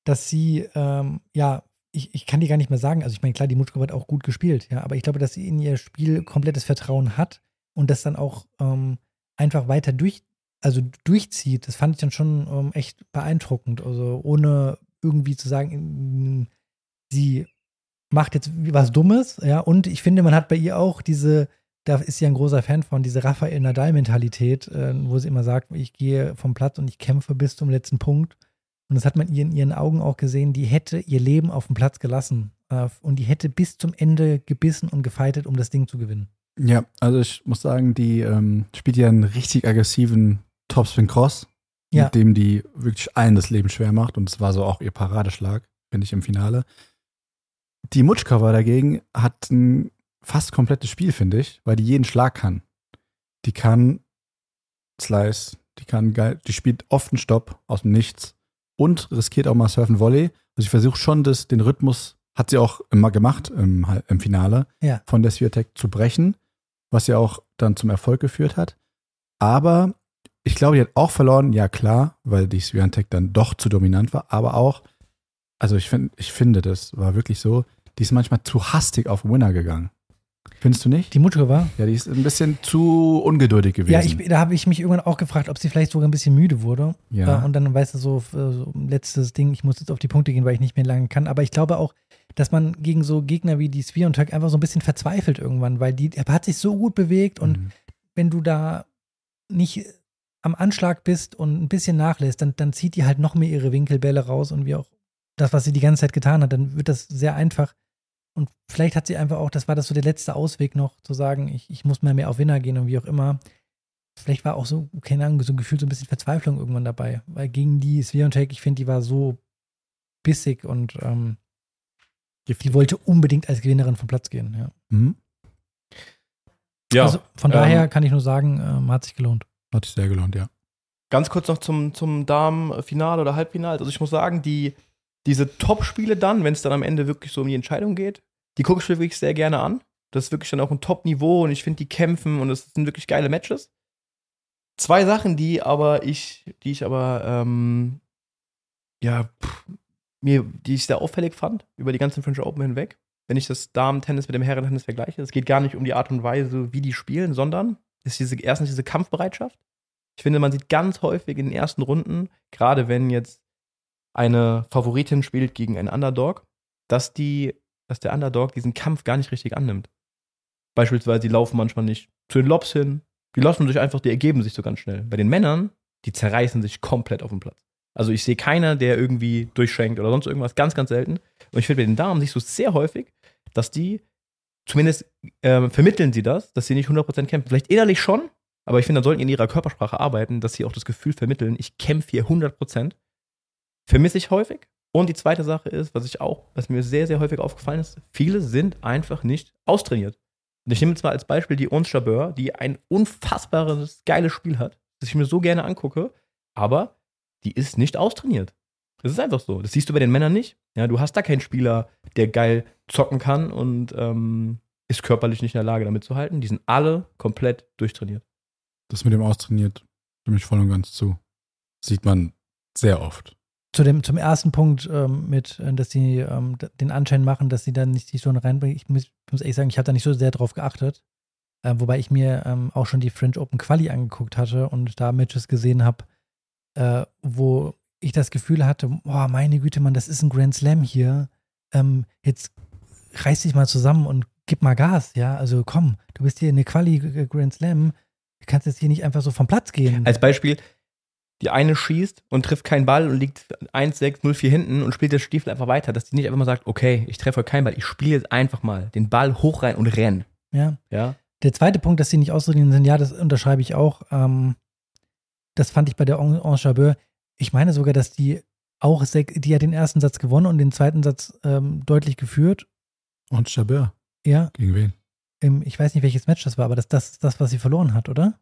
S2: dass sie, ähm, ja, ich, ich kann dir gar nicht mehr sagen. Also, ich meine, klar, die Mutschkova hat auch gut gespielt, ja, aber ich glaube, dass sie in ihr Spiel komplettes Vertrauen hat und das dann auch ähm, einfach weiter durch, also durchzieht. Das fand ich dann schon ähm, echt beeindruckend. Also, ohne irgendwie zu sagen, mm, sie macht jetzt was Dummes, ja, und ich finde, man hat bei ihr auch diese, da ist sie ein großer Fan von, diese Rafael Nadal-Mentalität, äh, wo sie immer sagt, ich gehe vom Platz und ich kämpfe bis zum letzten Punkt. Und das hat man ihr in ihren Augen auch gesehen, die hätte ihr Leben auf dem Platz gelassen. Äh, und die hätte bis zum Ende gebissen und gefeitet, um das Ding zu gewinnen.
S3: Ja, also ich muss sagen, die ähm, spielt ja einen richtig aggressiven Topspin Cross,
S2: Ja.
S3: mit dem die wirklich allen das Leben schwer macht. Und es war so auch ihr Paradeschlag, finde ich, im Finale. Die Mutschkova dagegen hat ein fast komplettes Spiel, finde ich, weil die jeden Schlag kann. Die kann Slice, die kann geil, die spielt oft einen Stopp aus dem Nichts und riskiert auch mal Surfen Volley. Also ich versuche schon, das, den Rhythmus, hat sie auch immer gemacht im, im Finale,
S2: Ja.
S3: von der Swiatek zu brechen, was ja auch dann zum Erfolg geführt hat. Aber ich glaube, die hat auch verloren, ja klar, weil die Swiatek dann doch zu dominant war, aber auch, also ich, find, ich finde, das war wirklich so, die ist manchmal zu hastig auf Winner gegangen. Findest du nicht?
S2: Die Mutschkova?
S3: Ja, die ist ein bisschen zu ungeduldig gewesen.
S2: Ja, ich, da habe ich mich irgendwann auch gefragt, ob sie vielleicht sogar ein bisschen müde wurde.
S3: Ja.
S2: Äh, Und dann weißt du so, äh, so letztes Ding, ich muss jetzt auf die Punkte gehen, weil ich nicht mehr lange kann. Aber ich glaube auch, dass man gegen so Gegner wie die Sviontek einfach so ein bisschen verzweifelt irgendwann, weil die, hat sich so gut bewegt und
S3: Mhm.
S2: wenn du da nicht am Anschlag bist und ein bisschen nachlässt, dann, dann zieht die halt noch mehr ihre Winkelbälle raus und wie auch das, was sie die ganze Zeit getan hat, dann wird das sehr einfach. Und vielleicht hat sie einfach auch, das war das so der letzte Ausweg noch, zu sagen, ich, ich muss mal mehr auf Winner gehen und wie auch immer. Vielleicht war auch so, keine Ahnung, so ein Gefühl, so ein bisschen Verzweiflung irgendwann dabei. Weil gegen die Sviontek, ich finde, die war so bissig und ähm, die wollte unbedingt als Gewinnerin vom Platz gehen. Ja.
S3: Mhm.
S1: Ja,
S2: Also von
S1: ähm,
S2: daher kann ich nur sagen, ähm, hat sich gelohnt.
S3: Hat sich sehr gelohnt, ja.
S1: Ganz kurz noch zum, zum Damen-Finale oder Halbfinale. Also ich muss sagen, die, diese Top-Spiele dann, wenn es dann am Ende wirklich so um die Entscheidung geht, die gucke ich mir wirklich sehr gerne an. Das ist wirklich dann auch ein Top-Niveau und ich finde, die kämpfen und es sind wirklich geile Matches. Zwei Sachen, die aber ich, die ich aber, ähm, ja, pff, mir, die ich sehr auffällig fand, über die ganzen French Open hinweg. Wenn ich das Damen-Tennis mit dem Herren-Tennis vergleiche, es geht gar nicht um die Art und Weise, wie die spielen, sondern ist diese, erstens diese Kampfbereitschaft. Ich finde, man sieht ganz häufig in den ersten Runden, gerade wenn jetzt eine Favoritin spielt gegen einen Underdog, dass die, dass der Underdog diesen Kampf gar nicht richtig annimmt. Beispielsweise, die laufen manchmal nicht zu den Lobs hin, die lassen sich einfach, die ergeben sich so ganz schnell. Bei den Männern, die zerreißen sich komplett auf dem Platz. Also ich sehe keiner, der irgendwie durchschenkt oder sonst irgendwas, ganz, ganz selten. Und ich finde, bei den Damen siehst du es sehr häufig, dass die, zumindest ähm, vermitteln sie das, dass sie nicht 100% kämpfen. Vielleicht innerlich schon, aber ich finde, dann sollten die in ihrer Körpersprache arbeiten, dass sie auch das Gefühl vermitteln, ich kämpfe hier 100%. Vermisse ich häufig. Und die zweite Sache ist, was ich auch, was mir sehr, sehr häufig aufgefallen ist, viele sind einfach nicht austrainiert. Und ich nehme jetzt mal als Beispiel die Ons Jabeur, die ein unfassbares, geiles Spiel hat, das ich mir so gerne angucke, aber die ist nicht austrainiert. Das ist einfach so. Das siehst du bei den Männern nicht. Ja, du hast da keinen Spieler, der geil zocken kann und ähm, ist körperlich nicht in der Lage, damit zu halten. Die sind alle komplett durchtrainiert.
S3: Das mit dem austrainiert, stimme ich voll und ganz zu. Sieht man sehr oft.
S2: Zu dem, zum ersten Punkt ähm, mit, äh, dass sie ähm, den Anschein machen, dass sie dann nicht sich so reinbringen. Ich muss, muss ehrlich sagen, ich habe da nicht so sehr drauf geachtet. Äh, wobei ich mir ähm, auch schon die French Open Quali angeguckt hatte und da Matches gesehen habe, äh, wo ich das Gefühl hatte, boah, meine Güte, Mann, das ist ein Grand Slam hier. Ähm, jetzt reiß dich mal zusammen und gib mal Gas, ja. Also komm, du bist hier in eine Quali Grand Slam. Du kannst jetzt hier nicht einfach so vom Platz gehen.
S1: Als Beispiel, die eine schießt und trifft keinen Ball und liegt 1-6, 0-4 hinten und spielt der Stiefel einfach weiter, dass die nicht einfach mal sagt, okay, ich treffe keinen Ball, ich spiele jetzt einfach mal den Ball hoch rein und renn.
S2: Ja.
S1: Ja.
S2: Der zweite Punkt, dass sie nicht auszudienen sind, ja, das unterschreibe ich auch. Ähm, das fand ich bei der Ange Jabeur. Ich meine sogar, dass die auch, die hat den ersten Satz gewonnen und den zweiten Satz ähm, deutlich geführt.
S3: Und Jabeur.
S2: Ja,
S3: Gegen wen?
S2: im, ich weiß nicht, welches Match das war, aber das, das ist das, was sie verloren hat, oder?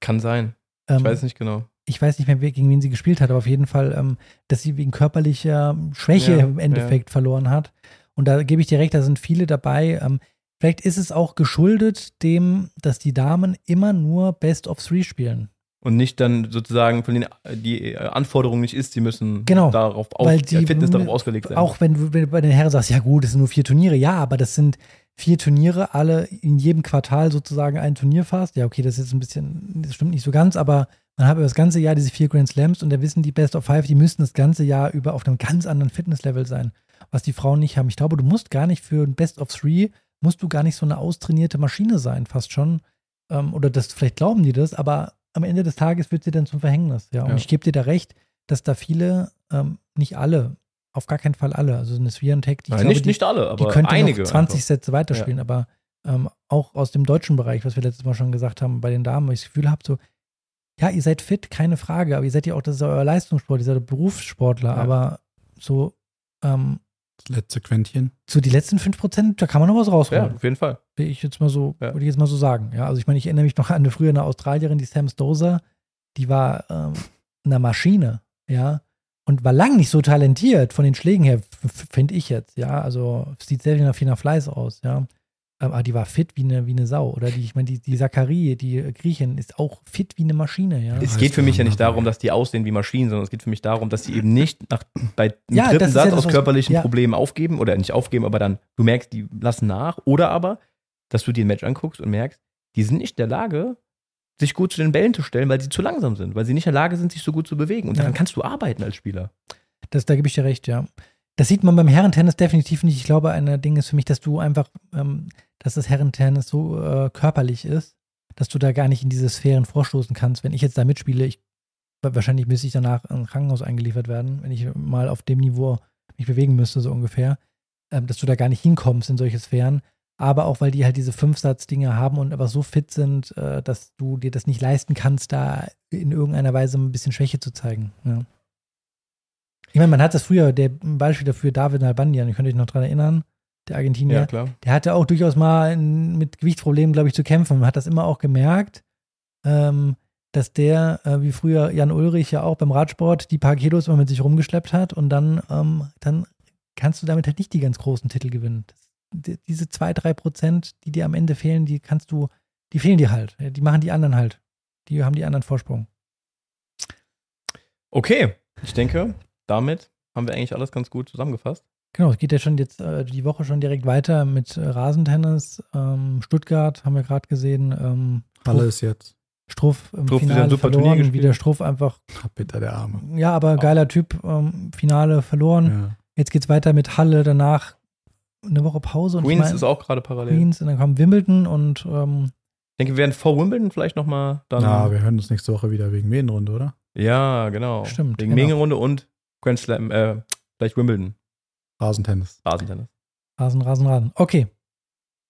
S1: Kann sein.
S2: Ähm,
S1: Ich weiß nicht genau.
S2: ich weiß nicht mehr, gegen wen sie gespielt hat, aber auf jeden Fall, ähm, dass sie wegen körperlicher Schwäche
S1: Ja,
S2: im Endeffekt verloren hat. Und da gebe ich dir recht, da sind viele dabei. Ähm, vielleicht ist es auch geschuldet dem, dass die Damen immer nur Best of Three spielen.
S1: Und nicht dann sozusagen von den die äh, Anforderung nicht ist, sie müssen
S2: Genau,
S1: darauf auf,
S2: weil
S1: die
S2: die-
S1: Fitness darauf ausgelegt sein.
S2: Auch wenn du bei den Herren sagst, ja gut, das sind nur vier Turniere, ja, aber das sind vier Turniere, alle in jedem Quartal sozusagen ein Turnier fast. Ja, okay, das ist jetzt ein bisschen, das stimmt nicht so ganz, aber man hat über das ganze Jahr diese vier Grand Slams und da wissen die Best of Five, die müssten das ganze Jahr über auf einem ganz anderen Fitnesslevel sein, was die Frauen nicht haben. Ich glaube, du musst gar nicht für ein Best of Three, musst du gar nicht so eine austrainierte Maschine sein, fast schon. Ähm, oder das, vielleicht glauben die das, aber am Ende des Tages wird sie dann zum Verhängnis. Ja, und
S1: Ja.
S2: ich gebe dir da recht, dass da viele, ähm, nicht alle, auf gar keinen Fall alle, also eine Sviantech, die,
S1: Nein,
S2: glaube,
S1: nicht,
S2: die,
S1: nicht alle, aber
S2: die könnte
S1: einige.
S2: noch 20
S1: einfach.
S2: Sätze weiterspielen, aber ähm, auch aus dem deutschen Bereich, was wir letztes Mal schon gesagt haben, bei den Damen, weil ich das Gefühl habe, so, ja, ihr seid fit, keine Frage, aber ihr seid ja auch, das ist ja euer Leistungssport, ihr seid Berufssportler,
S1: Ja.
S2: aber so, ähm,
S3: Das letzte Quäntchen.
S2: so die letzten 5%, da kann man noch was
S1: Ja,
S2: rausholen.
S1: auf jeden Fall.
S2: Will ich jetzt mal so,
S1: Ja.
S2: würde ich jetzt mal so sagen. Ja, also ich meine, ich erinnere mich noch an eine früher eine Australierin, die Sam Stozer, die war ähm, eine Maschine, ja, und war lang nicht so talentiert von den Schlägen her, finde ich jetzt, ja. Also sieht sehr nach viel nach Fleiß aus, ja. Aber die war fit wie eine, wie eine Sau. Oder die, ich meine, die, die Zachary, die Griechin, ist auch fit wie eine Maschine, ja.
S1: Es geht für mich ja nicht darum,
S3: ja.
S1: dass die aussehen wie Maschinen, sondern es geht für mich darum, dass sie eben nicht nach, bei dem
S2: Ja,
S1: dritten
S2: ja
S1: Satz
S2: das,
S1: aus
S2: was-
S1: körperlichen
S2: ja.
S1: Problemen aufgeben oder nicht aufgeben, aber dann du merkst, die lassen nach. Oder aber, dass du dir ein Match anguckst und merkst, die sind nicht in der Lage, sich gut zu den Bällen zu stellen, weil sie zu langsam sind, weil sie nicht in der Lage sind, sich so gut zu bewegen. Und
S2: Ja.
S1: daran kannst du arbeiten als Spieler.
S2: Das, da gebe ich dir recht, ja. Das sieht man beim Herrentennis definitiv nicht. Ich glaube, ein Ding ist für mich, dass du einfach, ähm, dass das Herrentennis so äh, körperlich ist, dass du da gar nicht in diese Sphären vorstoßen kannst. Wenn ich jetzt da mitspiele, ich, wahrscheinlich müsste ich danach in ein Krankenhaus eingeliefert werden, wenn ich mal auf dem Niveau mich bewegen müsste, so ungefähr, ähm, dass du da gar nicht hinkommst in solche Sphären. Aber auch, weil die halt diese Fünfsatz-Dinge haben und aber so fit sind, äh, dass du dir das nicht leisten kannst, da in irgendeiner Weise ein bisschen Schwäche zu zeigen. Ja. Ich meine, man hat das früher, der ein Beispiel dafür, David Nalbandian, ihr könnt euch noch dran erinnern, der Argentinier,
S1: klar.
S2: der hatte auch durchaus mal in, mit Gewichtsproblemen, glaube ich, zu kämpfen. Man hat das immer auch gemerkt, ähm, dass der, äh, wie früher Jan Ulrich ja auch beim Radsport, die paar Kilos immer mit sich rumgeschleppt hat und dann, ähm, dann kannst du damit halt nicht die ganz großen Titel gewinnen. Das, die, diese zwei, drei Prozent, die dir am Ende fehlen, die kannst du, die fehlen dir halt. Die machen die anderen halt. Die haben die anderen Vorsprung.
S1: Okay, ich denke, damit haben wir eigentlich alles ganz gut zusammengefasst.
S2: Genau, es geht ja schon jetzt äh, die Woche schon direkt weiter mit äh, Rasentennis. Ähm, Stuttgart haben wir gerade gesehen. Ähm,
S3: Halle ist jetzt.
S2: Struff im
S1: Struff wieder ein
S2: Finale
S1: super Turnier
S2: verloren.
S1: gespielt.
S2: Wieder Struff einfach,
S3: Ach, bitte der Arme.
S2: ja, aber geiler Typ. Ähm, Finale verloren.
S3: Ja.
S2: Jetzt geht's weiter mit Halle. Danach eine Woche Pause. Und ich
S1: Queens
S2: mein,
S1: ist auch gerade parallel.
S2: Queens und dann kommt Wimbledon und ähm,
S1: Ich denke, wir werden vor Wimbledon vielleicht nochmal dann.
S3: Na, wir hören uns nächste Woche wieder wegen Medienrunde, oder?
S1: ja, genau.
S2: Stimmt,
S1: Wegen
S2: genau.
S1: Mengenrunde und Grand Slam, äh, vielleicht Wimbledon,
S3: Rasentennis.
S1: Rasentennis.
S2: Rasen, Rasen, Rasen. Okay.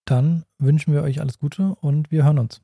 S2: Dann wünschen wir euch alles Gute und wir hören uns.